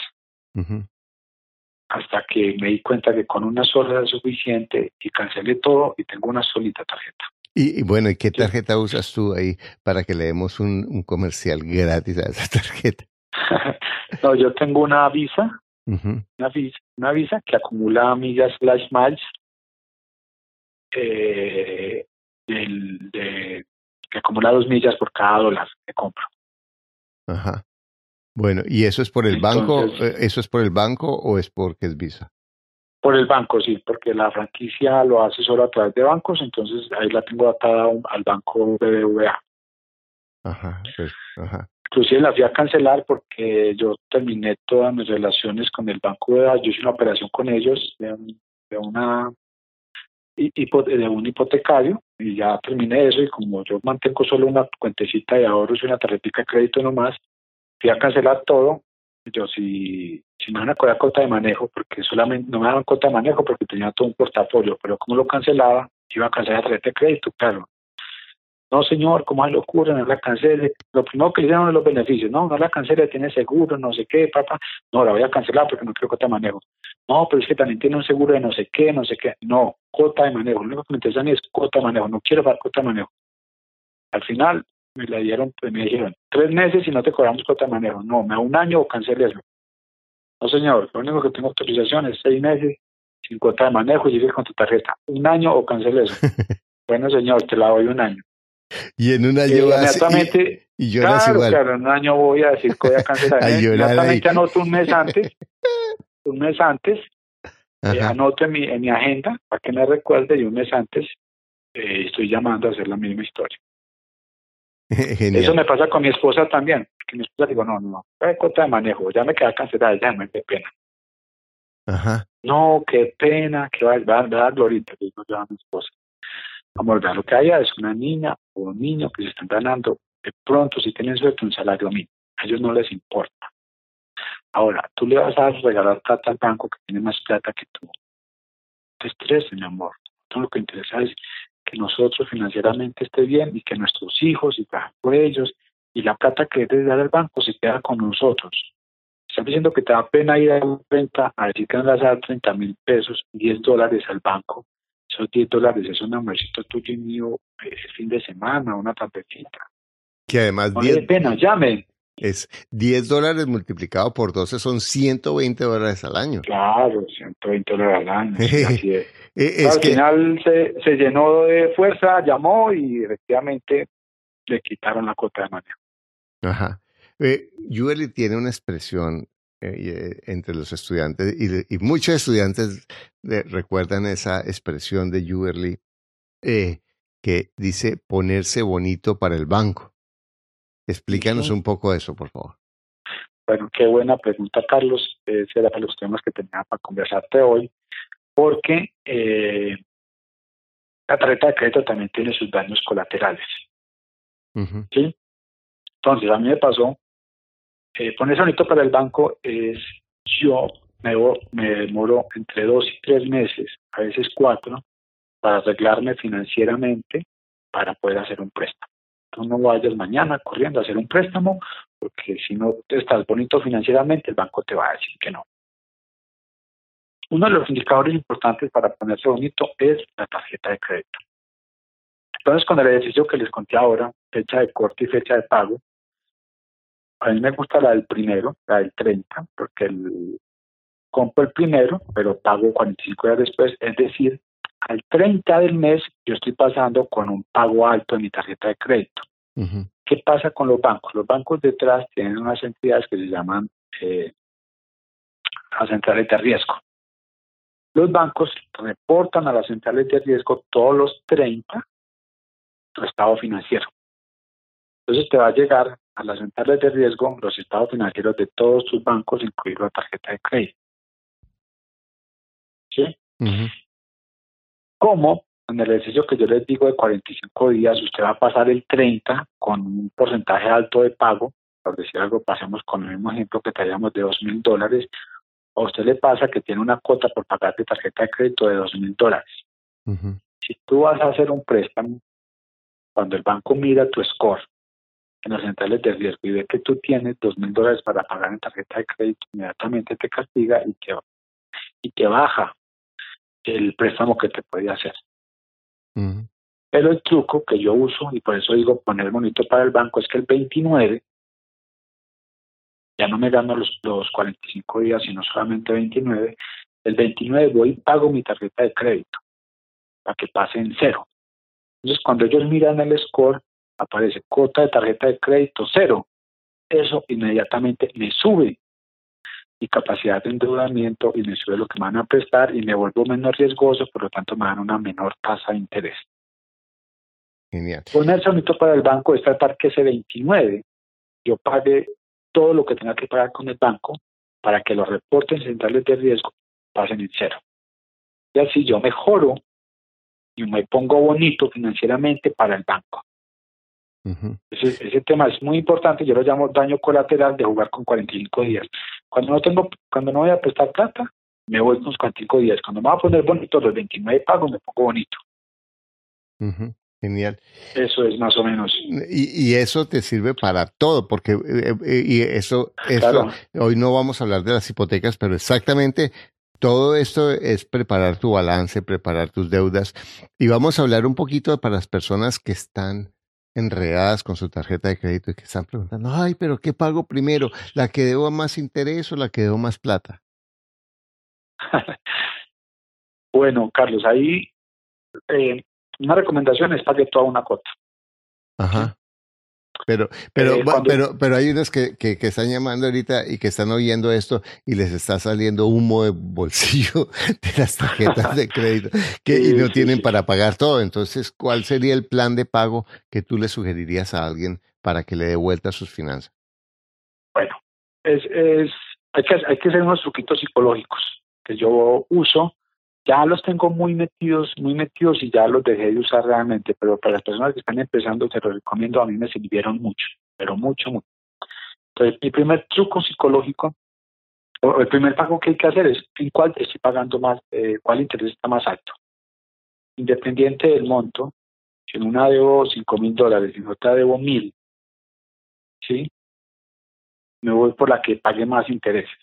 Hasta que me di cuenta que con una sola era suficiente y cancelé todo y tengo una solita tarjeta. Y, bueno, ¿y qué tarjeta usas tú ahí para que le demos un, un comercial gratis a esa (laughs) tarjeta? (laughs) no, yo tengo una Visa, una Visa, una Visa que acumula millas slash miles eh, de, que acumula dos millas por cada dólar que compro. Ajá. Bueno, ¿y eso es por el banco? Eh, ¿Eso es por el banco o es porque es Visa? Por el banco, sí, porque la franquicia lo hace solo a través de bancos, entonces ahí la tengo atada al banco BBVA. Ajá, pues, ajá. Inclusive la fui a cancelar porque yo terminé todas mis relaciones con el banco BBVA, yo hice una operación con ellos de, de una de un hipotecario y ya terminé eso y como yo mantengo solo una cuentecita de ahorros y una tarjetita de crédito nomás, fui a cancelar todo. Yo si, si me van a cobrar cuota de manejo, porque solamente no me daban cuota de manejo porque tenía todo un portafolio, pero como lo cancelaba, iba a cancelar la tarjeta de crédito, claro. No, señor, ¿cómo es locura? No la cancele. Lo primero que le dieron los beneficios. No, no la cancele, tiene seguro, no sé qué, papá. No, la voy a cancelar porque no quiero cuota de manejo. No, pero es que también tiene un seguro de no sé qué, no sé qué. No, cuota de manejo. Lo único que me interesa a mí es cuota de manejo. No quiero dar cuota de manejo. Al final me la dieron, pues, me dijeron, tres meses y no te cobramos cuota de manejo. No, me da un año o eso. No, señor, lo único que tengo autorización es seis meses sin cuota de manejo y llegues con tu tarjeta. Un año o eso. (laughs) bueno, señor, te la doy un año. Y en un año inmediatamente, y, y claro, igual. claro, en un año voy a decir que voy a cancelar. (laughs) inmediatamente anoto un mes antes, un mes antes, eh, anoto en mi, en mi agenda para que me recuerde y un mes antes eh, estoy llamando a hacer la misma historia. (laughs) Eso me pasa con mi esposa también, que mi esposa digo, no, no, no, cuenta de manejo, ya me queda cancelada, ya me qué pena. Ajá. No, qué pena, que va, va, a dar glorita, digo yo a mi esposa. Vamos a lo que haya es una niña o un niño que se están ganando de pronto, si tienen suerte, un salario mínimo. A ellos no les importa. Ahora, tú le vas a regalar plata al banco que tiene más plata que tú. Te estreses, mi amor. Todo lo que interesa es que nosotros financieramente esté bien y que nuestros hijos y por ellos y la plata que debes dar al banco se queda con nosotros. Estás diciendo que te da pena ir a la renta a decir que vas a dar 30 mil pesos, 10 dólares al banco esos 10 dólares es un almuercito tuyo y mío el fin de semana, una tapetita. Que además... No 10, pena, llame. Es 10 dólares multiplicado por 12 son 120 dólares al año. Claro, 120 dólares al año. (laughs) así es. Eh, al final se, se llenó de fuerza, llamó y efectivamente le quitaron la cuota de manejo. Ajá. Eh, tiene una expresión eh, entre los estudiantes y, muchos estudiantes recuerdan esa expresión de Juberly eh, que dice ponerse bonito para el banco. Explícanos un poco eso, por favor. Bueno, qué buena pregunta, Carlos. Ese era de los temas que tenía para conversarte hoy, porque eh, la tarjeta de crédito también tiene sus daños colaterales. ¿sí? Entonces, a mí me pasó eh, ponerse bonito para el banco es yo me, me demoro entre dos y tres meses, a veces cuatro, para arreglarme financieramente para poder hacer un préstamo. Tú no vayas mañana corriendo a hacer un préstamo, porque si no estás bonito financieramente, el banco te va a decir que no. Uno de los indicadores importantes para ponerse bonito es la tarjeta de crédito. Entonces, con el ejercicio que les conté ahora, fecha de corte y fecha de pago, a mí me gusta la del primero, la del 30, porque el, compro el primero, pero pago 45 días después, es decir, al 30 del mes yo estoy pasando con un pago alto en mi tarjeta de crédito. ¿Qué pasa con los bancos? Los bancos detrás tienen unas entidades que se llaman eh, las centrales de riesgo. Los bancos reportan a las centrales de riesgo todos los 30 tu estado financiero. Entonces te va a llegar a las de riesgo los estados financieros de todos tus bancos, incluido la tarjeta de crédito. ¿Sí? Como en el ejercicio que yo les digo de 45 días, usted va a pasar el 30 con un porcentaje alto de pago, por decir algo, pasemos con el mismo ejemplo que traíamos de 2 mil dólares, a usted le pasa que tiene una cuota por pagar de tarjeta de crédito de 2 mil dólares. Si tú vas a hacer un préstamo, cuando el banco mira tu score en las centrales de riesgo y ve que tú tienes 2 mil dólares para pagar en tarjeta de crédito, inmediatamente te castiga y te, y te baja el préstamo que te puede hacer. Pero el truco que yo uso, y por eso digo poner bonito para el banco, es que el 29 ya no me gano los, los 45 días, sino solamente 29. El 29 voy y pago mi tarjeta de crédito para que pase en cero. Entonces, cuando ellos miran el score, aparece cuota de tarjeta de crédito cero. Eso inmediatamente me sube mi capacidad de endeudamiento y me sube lo que me van a prestar y me vuelvo menos riesgoso, por lo tanto me dan una menor tasa de interés. Genial. Ponerse bonito para el banco es tratar que ese 29 yo pague todo lo que tenga que pagar con el banco para que los reportes centrales de riesgo pasen en cero. Y así yo mejoro y me pongo bonito financieramente para el banco. Ese, ese, tema es muy importante, yo lo llamo daño colateral de jugar con 45 días. Cuando no tengo, cuando no voy a prestar plata, me voy con los 45 días. Cuando me voy a poner bonito los 29 pagos, me pongo bonito. Genial. Eso es más o menos. Y, y eso te sirve para todo, porque eh, eh, y eso, eso hoy no vamos a hablar de las hipotecas, pero exactamente todo esto es preparar tu balance, preparar tus deudas. Y vamos a hablar un poquito para las personas que están enredadas con su tarjeta de crédito y que están preguntando, ay, pero ¿qué pago primero? ¿La que debo más interés o la que debo más plata? (laughs) bueno, Carlos, ahí eh, una recomendación es pague toda una cuota. Ajá. Pero, pero, eh, pero, pero hay unos que, que, que, están llamando ahorita y que están oyendo esto y les está saliendo humo de bolsillo (laughs) de las tarjetas de crédito (laughs) que y no tienen para pagar todo. Entonces, ¿cuál sería el plan de pago que tú le sugerirías a alguien para que le dé vuelta a sus finanzas? Bueno, es, es, hay, que, hay que hacer unos truquitos psicológicos que yo uso ya los tengo muy metidos, muy metidos y ya los dejé de usar realmente, pero para las personas que están empezando te los recomiendo, a mí me sirvieron mucho, pero mucho, mucho. Entonces, mi primer truco psicológico, o el primer pago que hay que hacer es en cuál estoy pagando más, eh, cuál interés está más alto. Independiente del monto, si en una debo cinco mil dólares en otra debo mil, ¿sí? Me voy por la que pague más intereses.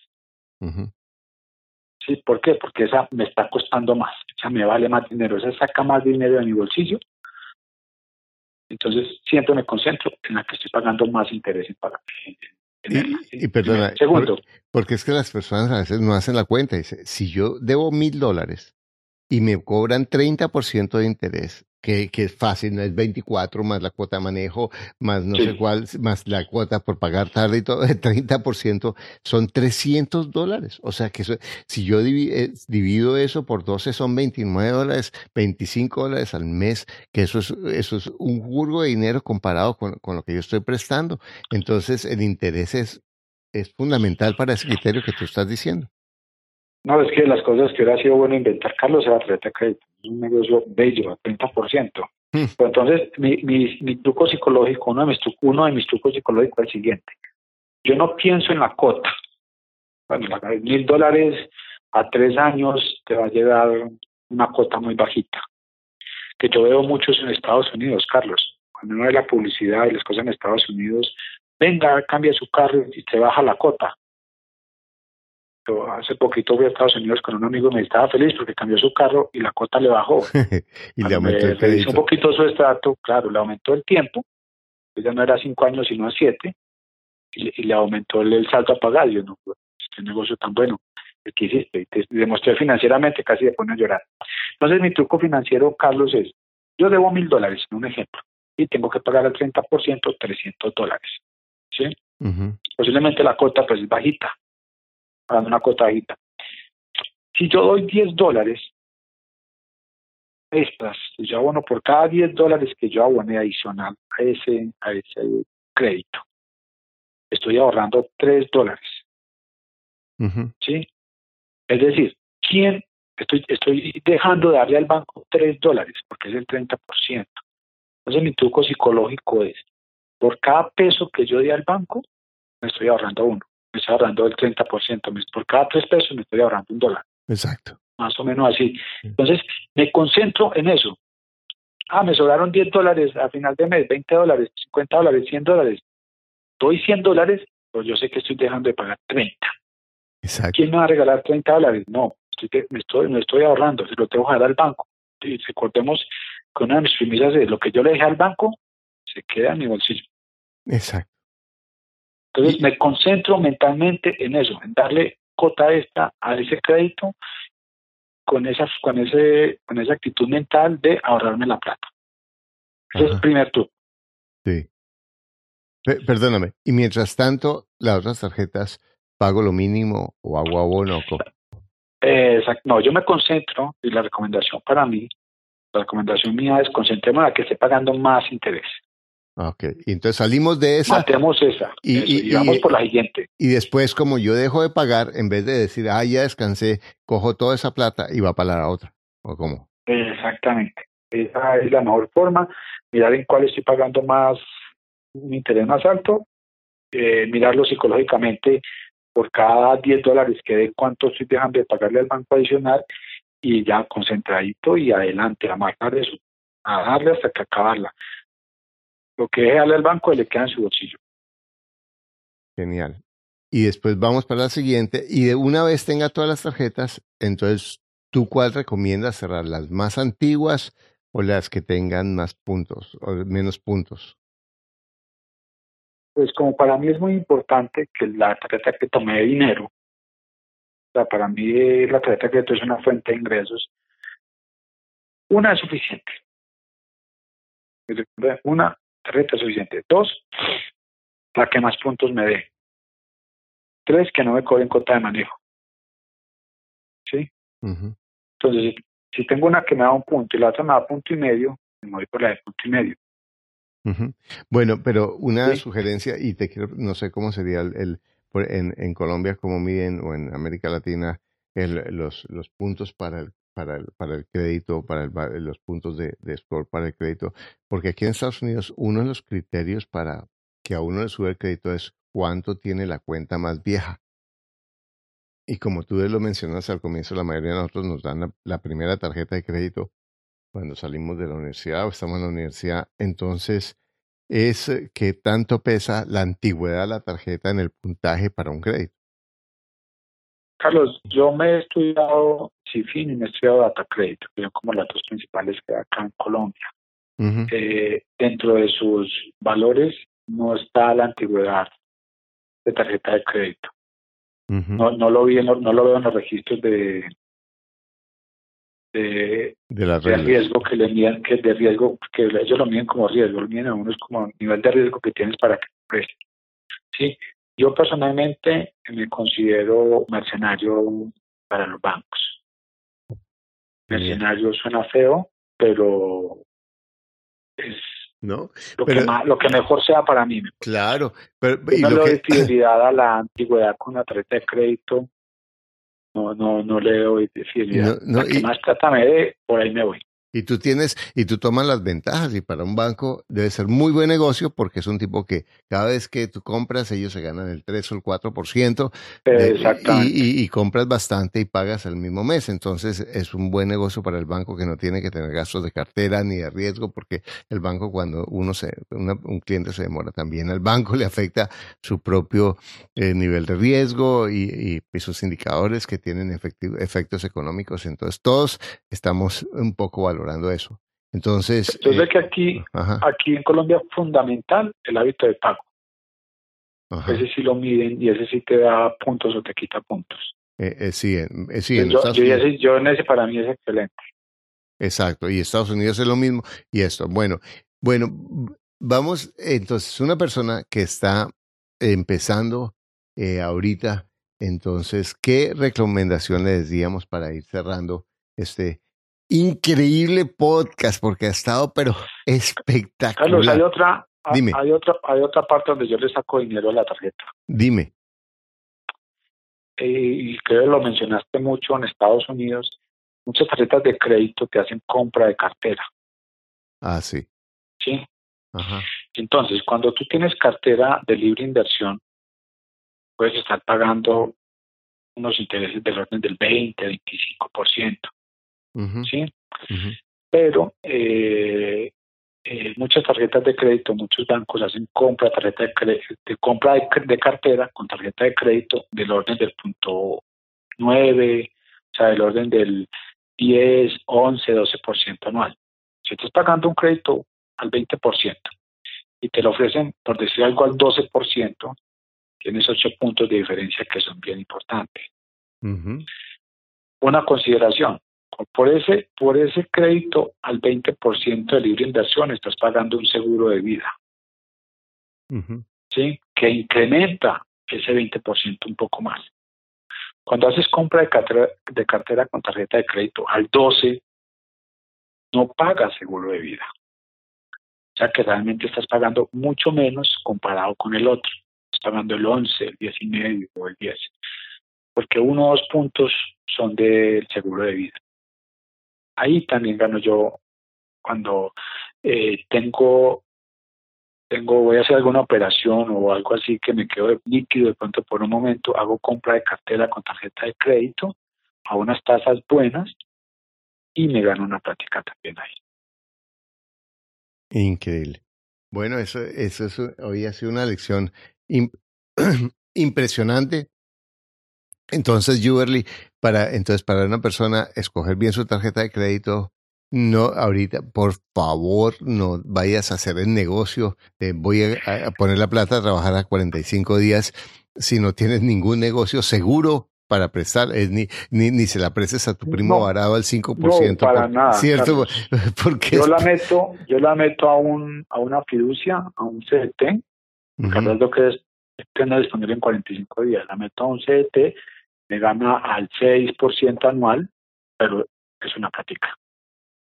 ¿Sí? ¿Por qué? Porque esa me está costando más, esa me vale más dinero, esa saca más dinero de mi bolsillo. Entonces siempre me concentro en la que estoy pagando más interés en pagar. Y, y, perdona, Segundo. porque es que las personas a veces no hacen la cuenta. Dice, si yo debo mil dólares y me cobran 30% de interés, que, que, es fácil, no es 24 más la cuota de manejo, más no sé cuál, más la cuota por pagar tarde y todo, (laughs) el 30% son 300 dólares. O sea que si yo eh, divido eso por 12 son 29 dólares, 25 dólares al mes, que eso es, eso es un jurgo de dinero comparado con, con lo que yo estoy prestando. Entonces el interés es, es fundamental para ese criterio que tú estás diciendo. No, es que las cosas que hubiera sido bueno inventar, Carlos, era tarjeta de crédito. Es un negocio bello, a 30%. Hmm. entonces, mi, mi, mi, truco psicológico, uno de, mis, uno de mis trucos psicológicos es el siguiente. Yo no pienso en la cota. Bueno, mil dólares a tres años te va a llegar una cota muy bajita. Que yo veo muchos en Estados Unidos, Carlos. Cuando uno ve la publicidad y las cosas en Estados Unidos, venga, cambia su carro y te baja la cota hace poquito fui a Estados Unidos con un amigo y me estaba feliz porque cambió su carro y la cuota le bajó. (laughs) y le aumentó el crédito. un poquito su estrato, claro, le aumentó el tiempo, pues ya no era cinco años sino a siete, y, le aumentó el, salto a pagar. Yo no, este negocio tan bueno. ¿qué hiciste? Y te demostré financieramente, casi de pone a llorar. Entonces mi truco financiero, Carlos, es, yo debo mil dólares, un ejemplo, y tengo que pagar al 30% 300 dólares. ¿Sí? Posiblemente la cuota pues es bajita, una cuota bajita. Si yo doy 10 dólares extras, yo abono por cada 10 dólares que yo abone adicional a ese, a ese crédito, estoy ahorrando 3 dólares. ¿Sí? Es decir, ¿quién estoy, estoy dejando de darle al banco 3 dólares porque es el 30%? Entonces mi truco psicológico es, por cada peso que yo di al banco, me estoy ahorrando uno, estoy ahorrando el 30%, por cada 3 pesos me estoy ahorrando un dólar. Exacto. Más o menos así. Entonces me concentro en eso. Ah, me sobraron 10 dólares a final de mes, 20 dólares, 50 dólares, 100 dólares. Doy 100 dólares, pues yo sé que estoy dejando de pagar 30. Exacto. ¿Quién me va a regalar 30 dólares? No, me, estoy, me estoy ahorrando, se lo tengo que dar al banco. Y recordemos que una de mis premisas es lo que yo le dejé al banco se queda en mi bolsillo. Exacto. Entonces me concentro mentalmente en eso, en darle cota esta a ese crédito con esas, con ese, con esa actitud mental de ahorrarme la plata. Ese es el primer truco. Sí. perdóname. Y mientras tanto, las otras tarjetas pago lo mínimo o hago abono o exacto. No, yo me concentro y la recomendación para mí, la recomendación mía es concentrémonos a que esté pagando más interés. Ok, y entonces salimos de esa. Matemos esa. Y, vamos por la siguiente. Y después, como yo dejo de pagar, en vez de decir, ah, ya descansé, cojo toda esa plata y va para la otra. ¿O cómo? Exactamente. Esa es la mejor forma. Mirar en cuál estoy pagando más, un interés más alto. Eh, mirarlo psicológicamente por cada 10 dólares que de cuánto estoy dejando de pagarle al banco adicional y ya concentradito y adelante a marcar eso, a darle hasta que acabarla. Lo que deje darle al banco le queda en su bolsillo. Genial. Y después vamos para la siguiente y de una vez tenga todas las tarjetas, entonces ¿tú cuál recomiendas cerrar? ¿Las más antiguas o las que tengan más puntos o menos puntos? Pues como para mí es muy importante que la tarjeta que tomé de dinero, o sea, para mí la tarjeta de crédito es una fuente de ingresos, una es suficiente. Una es suficiente. Dos, la que más puntos me dé. Tres, que no me cobren cota de manejo. ¿Sí? Entonces, si tengo una que me da un punto y la otra me da punto y medio, me voy por la de punto y medio. Bueno, pero una sugerencia, y te quiero, no sé cómo sería el, en, en, Colombia, cómo miden, o en América Latina, el, los, los puntos para el, para el, para el crédito, para los puntos de, de score para el crédito, porque aquí en Estados Unidos uno de los criterios para que a uno le sube el crédito es cuánto tiene la cuenta más vieja. Y como tú lo mencionas al comienzo, la mayoría de nosotros nos dan la primera tarjeta de crédito cuando salimos de la universidad o estamos en la universidad, entonces es eh, que tanto pesa la antigüedad de la tarjeta en el puntaje para un crédito. Carlos, yo me he estudiado CIFIN y me he estudiado Data Credit, que son como las dos principales que hay acá en Colombia. Eh, dentro de sus valores no está la antigüedad de tarjeta de crédito. no, no, lo vi, no, no, lo veo en los registros de, de, de, riesgo que le miden, que de riesgo, que ellos lo miden como riesgo, lo miden a uno es como nivel de riesgo que tienes para que preste. Sí, yo personalmente me considero mercenario para los bancos. Mercenario suena feo, pero es ¿no? Lo, que lo que mejor sea para mí. Claro, pero y no lo le doy (clears throat) fidelidad a la antigüedad con la tarjeta de crédito, no, no, no le doy fidelidad. No, no, más trátame de, por ahí me voy. Y tú tienes, y tú tomas las ventajas, y para un banco debe ser muy buen negocio porque es un tipo que cada vez que tú compras, ellos se ganan el 3 o el 4%, Exactamente. Y, y, compras bastante y pagas el mismo mes. Entonces es un buen negocio para el banco que no tiene que tener gastos de cartera ni de riesgo, porque el banco cuando uno se, un cliente se demora también, al banco (laughs) le afecta su propio eh, nivel de riesgo y, y, sus indicadores que tienen efectos económicos. Entonces todos estamos un poco valorando eso. Entonces. Entonces, eh, que aquí, aquí en Colombia es fundamental el hábito de pago. Ese sí lo miden y ese sí te da puntos o te quita puntos. Eh, eh, sí, eh, sí, en yo, yo, yo, en ese para mí es excelente. Exacto, y Estados Unidos es lo mismo. Y esto, bueno, bueno, vamos, entonces, una persona que está empezando ahorita, entonces, ¿qué recomendación le daríamos para ir cerrando este increíble podcast? Porque ha estado, pero espectacular. Carlos, hay otra, Dime. Hay otra, hay otra parte donde yo le saco dinero a la tarjeta. Dime. Eh, y creo que lo mencionaste mucho en Estados Unidos. Muchas tarjetas de crédito te hacen compra de cartera. Ah, sí. Sí. Ajá. Entonces, cuando tú tienes cartera de libre inversión, puedes estar pagando unos intereses del orden del 20, 25%. Uh ¿Sí? Pero eh, eh, muchas tarjetas de crédito, muchos bancos hacen compra tarjeta de, crédito, de compra de, cartera con tarjeta de crédito del orden del punto 9, o sea, del orden del 10, 11, 12% anual. Si estás pagando un crédito al 20% y te lo ofrecen, por decir algo, al 12%, tienes 8 puntos de diferencia que son bien importantes. Una consideración, por ese, por ese crédito al 20% de libre inversión estás pagando un seguro de vida. ¿Sí? Que incrementa ese 20% un poco más. Cuando haces compra de cartera, de cartera con tarjeta de crédito al 12, no pagas seguro de vida. O sea que realmente estás pagando mucho menos comparado con el otro. Estás pagando el 11, el 10 y medio o el 10. Porque uno o dos puntos son del seguro de vida ahí también gano yo cuando eh, tengo tengo voy a hacer alguna operación o algo así que me quedo líquido de pronto por un momento hago compra de cartera con tarjeta de crédito a unas tasas buenas y me gano una práctica también ahí. Increíble. Bueno eso eso, hoy ha sido una lección (clears throat) impresionante. Entonces, Juberly, para, entonces, para una persona escoger bien su tarjeta de crédito, no, ahorita, por favor, no vayas a hacer el negocio de voy a, poner la plata a trabajar a 45 días si no tienes ningún negocio seguro para prestar, ni, ni, ni se la prestes a tu primo varado al 5%. No, para nada. ¿Cierto? (laughs) Porque yo la meto, yo la meto a un, a una fiducia, a un CDT, uh lo que es, que no disponible en 45 días, la meto a un CDT me gana al 6% anual, pero es una práctica.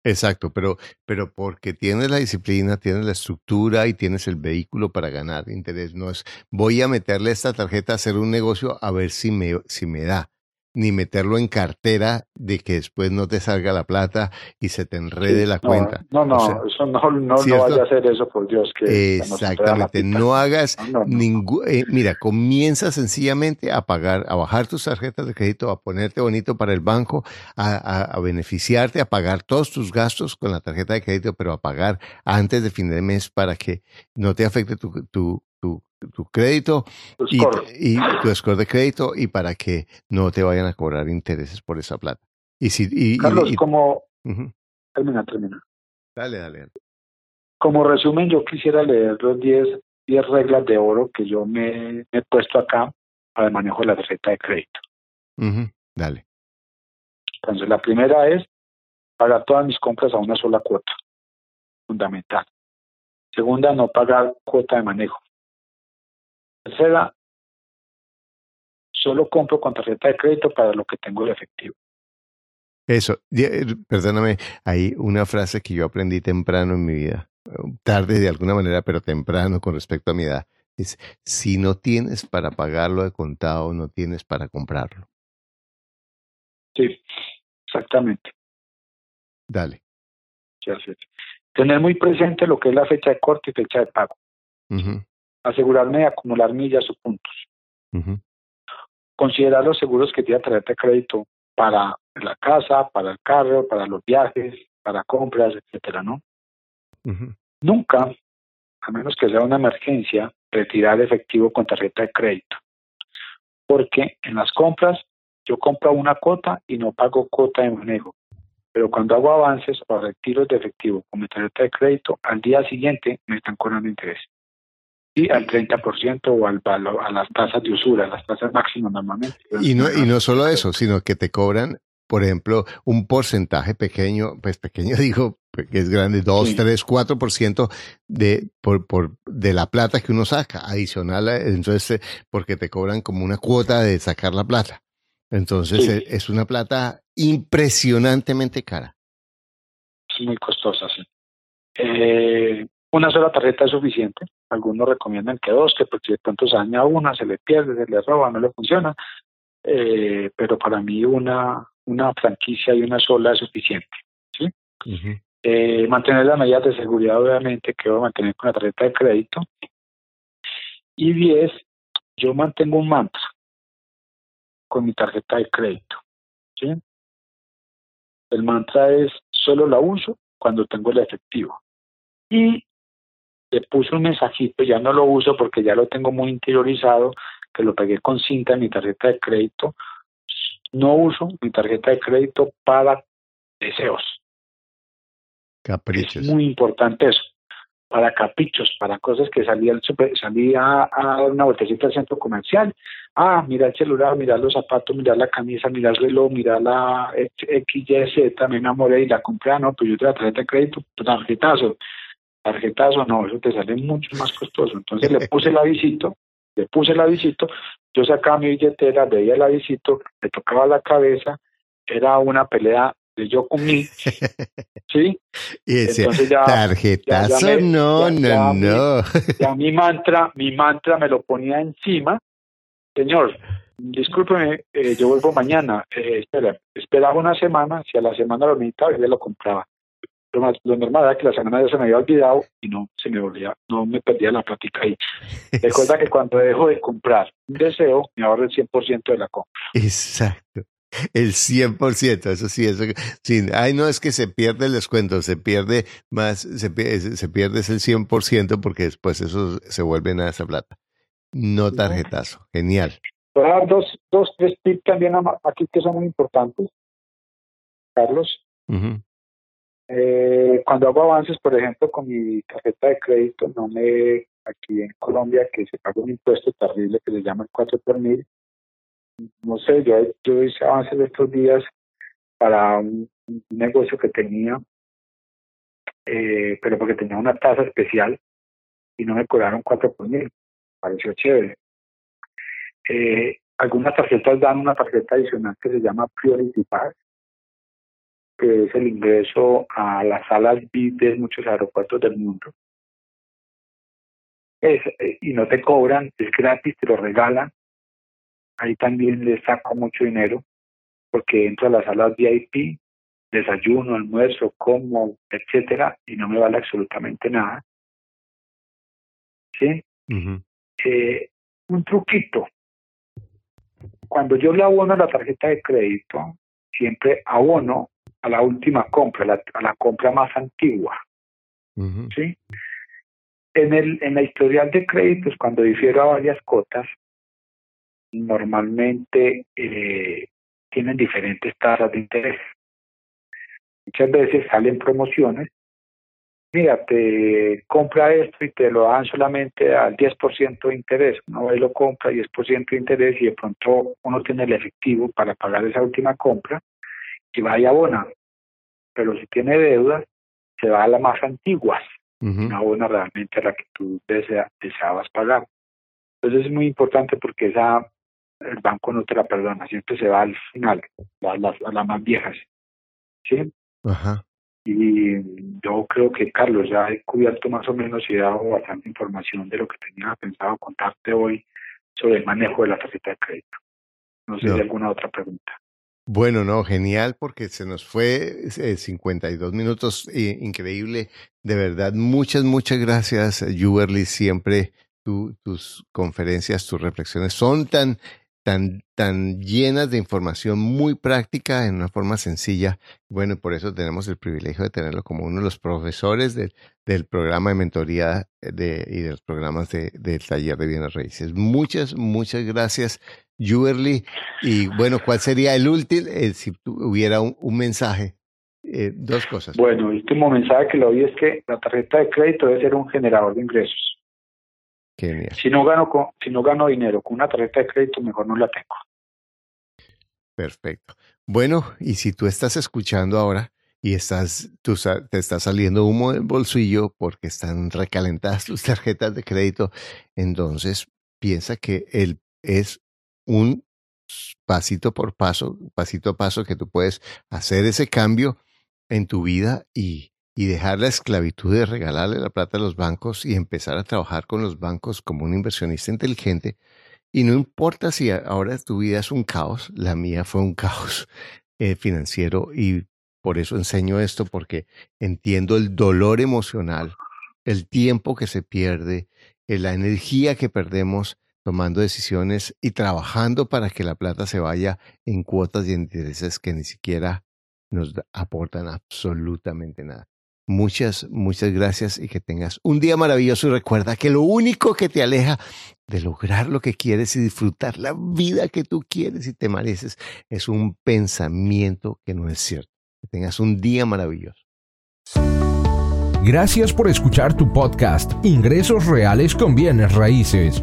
Exacto, pero, pero porque tienes la disciplina, tienes la estructura y tienes el vehículo para ganar interés. No es voy a meterle esta tarjeta a hacer un negocio a ver si me, si me da ni meterlo en cartera de que después no te salga la plata y se te enrede la cuenta. No, no, eso no, no, no vaya a hacer eso, por Dios. Que Exactamente, no hagas ningún... Eh, mira, comienza sencillamente a pagar, a bajar tus tarjetas de crédito, a ponerte bonito para el banco, a, a, beneficiarte, a pagar todos tus gastos con la tarjeta de crédito, pero a pagar antes de fin de mes para que no te afecte tu, tu, tu, tu crédito y, tu score de crédito y para que no te vayan a cobrar intereses por esa plata. Y si, y, Carlos, como... Termina, termina. Dale, dale, Como resumen, yo quisiera leer los 10 reglas de oro que yo me, he puesto acá para el manejo de la tarjeta de crédito. Dale. Entonces, la primera es pagar todas mis compras a una sola cuota. Fundamental. Segunda, no pagar cuota de manejo. Tercera, solo compro con tarjeta de crédito para lo que tengo de efectivo. Eso, perdóname, hay una frase que yo aprendí temprano en mi vida, tarde de alguna manera, pero temprano con respecto a mi edad. Es, si no tienes para pagarlo de contado, no tienes para comprarlo. Sí, exactamente. Dale. Tener muy presente lo que es la fecha de corte y fecha de pago asegurarme de acumular millas o puntos. Considerar los seguros que tiene tarjeta de crédito para la casa, para el carro, para los viajes, para compras, etcétera, ¿no? Nunca, a menos que sea una emergencia, retirar efectivo con tarjeta de crédito. Porque en las compras yo compro una cuota y no pago cuota de manejo. Pero cuando hago avances o retiros de efectivo con mi tarjeta de crédito, al día siguiente me están cobrando interés. Y al 30% o al valor, a las tasas de usura, las tasas máximas normalmente. Y no, y no solo eso, sino que te cobran, por ejemplo, un porcentaje pequeño, pues pequeño (laughs) digo, que es grande, 2, 3, 4% de, por, por, de la plata que uno saca, adicional, entonces, eh, porque te cobran como una cuota de sacar la plata. Entonces, eh, es una plata impresionantemente cara. Es muy costosa, sí. Eh, una sola tarjeta es suficiente. Algunos recomiendan que dos, que porque de pronto se daña una, se le pierde, se le roba, no le funciona. Eh, pero para mí una, una franquicia y una sola es suficiente. ¿sí? eh, mantener las medidas de seguridad, obviamente, que voy a mantener con la tarjeta de crédito. Y diez, yo mantengo un mantra con mi tarjeta de crédito. ¿sí? El mantra es, solo la uso cuando tengo el efectivo. Y le puse un mensajito, ya no lo uso porque ya lo tengo muy interiorizado, que lo pegué con cinta en mi tarjeta de crédito. No uso mi tarjeta de crédito para deseos. Caprichos. Es muy importante eso. Para caprichos, para cosas que salía, al super, salía a dar una vueltecita al centro comercial. Ah, mira el celular, mira los zapatos, mira la camisa, mira el reloj, mira la XYZ, me enamoré y la compré. Ah, no, pues yo te la tarjeta de crédito, tarjetazo tarjetazo, no, eso te sale mucho más costoso. Entonces le puse el avisito, le puse el avisito, yo sacaba mi billetera, veía el avisito, le tocaba la cabeza, era una pelea de yo con mí, (laughs) ¿sí? Y decía, Entonces ya, tarjetazo, ya, ya me, no, no, no. ya mi mantra, mi mantra me lo ponía encima, señor, discúlpeme, eh, yo vuelvo mañana, eh, espera, esperaba una semana, si a la semana lo necesitaba, yo lo compraba lo, lo, normal era que la semana ya se me había olvidado y no se me volvía, no me perdía la plática ahí. (laughs) Recuerda que cuando dejo de comprar un deseo, me ahorro el 100% de la compra. Exacto. El 100%, eso sí, eso sí. Ay, no es que se pierde el descuento, se pierde más, se, se pierde ese 100% porque después eso se vuelve a esa plata. No tarjetazo, genial. Voy a dar dos, dos, tres tips también aquí que son muy importantes, Carlos. Uh eh, cuando hago avances, por ejemplo, con mi tarjeta de crédito, no me, aquí en Colombia, que se paga un impuesto terrible que se llama el 4 por mil, no sé, yo, yo hice avances estos días para un, negocio que tenía, eh, pero porque tenía una tasa especial y no me cobraron 4 por mil, pareció chévere. Eh, algunas tarjetas dan una tarjeta adicional que se llama Priority Pass, que es el ingreso a las salas VIP de muchos aeropuertos del mundo. Es, eh, y no te cobran, es gratis, te lo regalan. Ahí también le saco mucho dinero porque entro a las salas VIP, desayuno, almuerzo, como, etcétera, y no me vale absolutamente nada. ¿Sí? eh, un truquito. Cuando yo le abono la tarjeta de crédito, siempre abono a la última compra, a la compra más antigua. ¿sí? En, el, en la historial de créditos, cuando difiero a varias cotas, normalmente eh, tienen diferentes tasas de interés. Muchas veces salen promociones. Mira, te compra esto y te lo dan solamente al 10% de interés. Uno y lo compra, 10% de interés, y de pronto uno tiene el efectivo para pagar esa última compra y va y abona. Pero si tiene deudas, se va a las más antiguas, una abona realmente a la que tú deseabas pagar. Entonces es muy importante porque esa el banco no te la perdona, siempre se va al final, a las, a más viejas. ¿Sí? Ajá. Y yo creo que, Carlos, ya he cubierto más o menos y he dado bastante información de lo que tenía pensado contarte hoy sobre el manejo de la tarjeta de crédito. No sé si hay alguna otra pregunta. Bueno, no, genial porque se nos fue eh, 52 minutos, eh, increíble. De verdad, muchas, muchas gracias, Juberly. Siempre tu, tus conferencias, tus reflexiones son tan, tan, tan llenas de información muy práctica en una forma sencilla. Bueno, por eso tenemos el privilegio de tenerlo como uno de los profesores del, programa de mentoría eh, de, y de los programas de, del taller de bienes raíces. Muchas, muchas gracias. Juberly. Y bueno, ¿cuál sería el último, eh, si hubiera un, un mensaje? Eh, dos cosas. Bueno, el último mensaje que le doy es que la tarjeta de crédito debe ser un generador de ingresos. Genial. Si no gano con, si no gano dinero con una tarjeta de crédito, mejor no la tengo. Perfecto. Bueno, y si tú estás escuchando ahora y estás, tú, te está saliendo humo del bolsillo porque están recalentadas tus tarjetas de crédito, entonces piensa que él es un pasito por paso, pasito a paso que tú puedes hacer ese cambio en tu vida y, y dejar la esclavitud de regalarle la plata a los bancos y empezar a trabajar con los bancos como un inversionista inteligente. Y no importa si ahora tu vida es un caos, la mía fue un (laughs) caos eh, financiero y por eso enseño esto, porque entiendo el dolor emocional, el tiempo que se pierde, eh, la energía que perdemos tomando decisiones y trabajando para que la plata se vaya en cuotas y intereses que ni siquiera nos aportan absolutamente nada. Muchas, muchas gracias y que tengas un día maravilloso y recuerda que lo único que te aleja de lograr lo que quieres y disfrutar la vida que tú quieres y te mereces es un pensamiento que no es cierto. Que tengas un día maravilloso. Gracias por escuchar tu podcast Ingresos Reales con Bienes Raíces.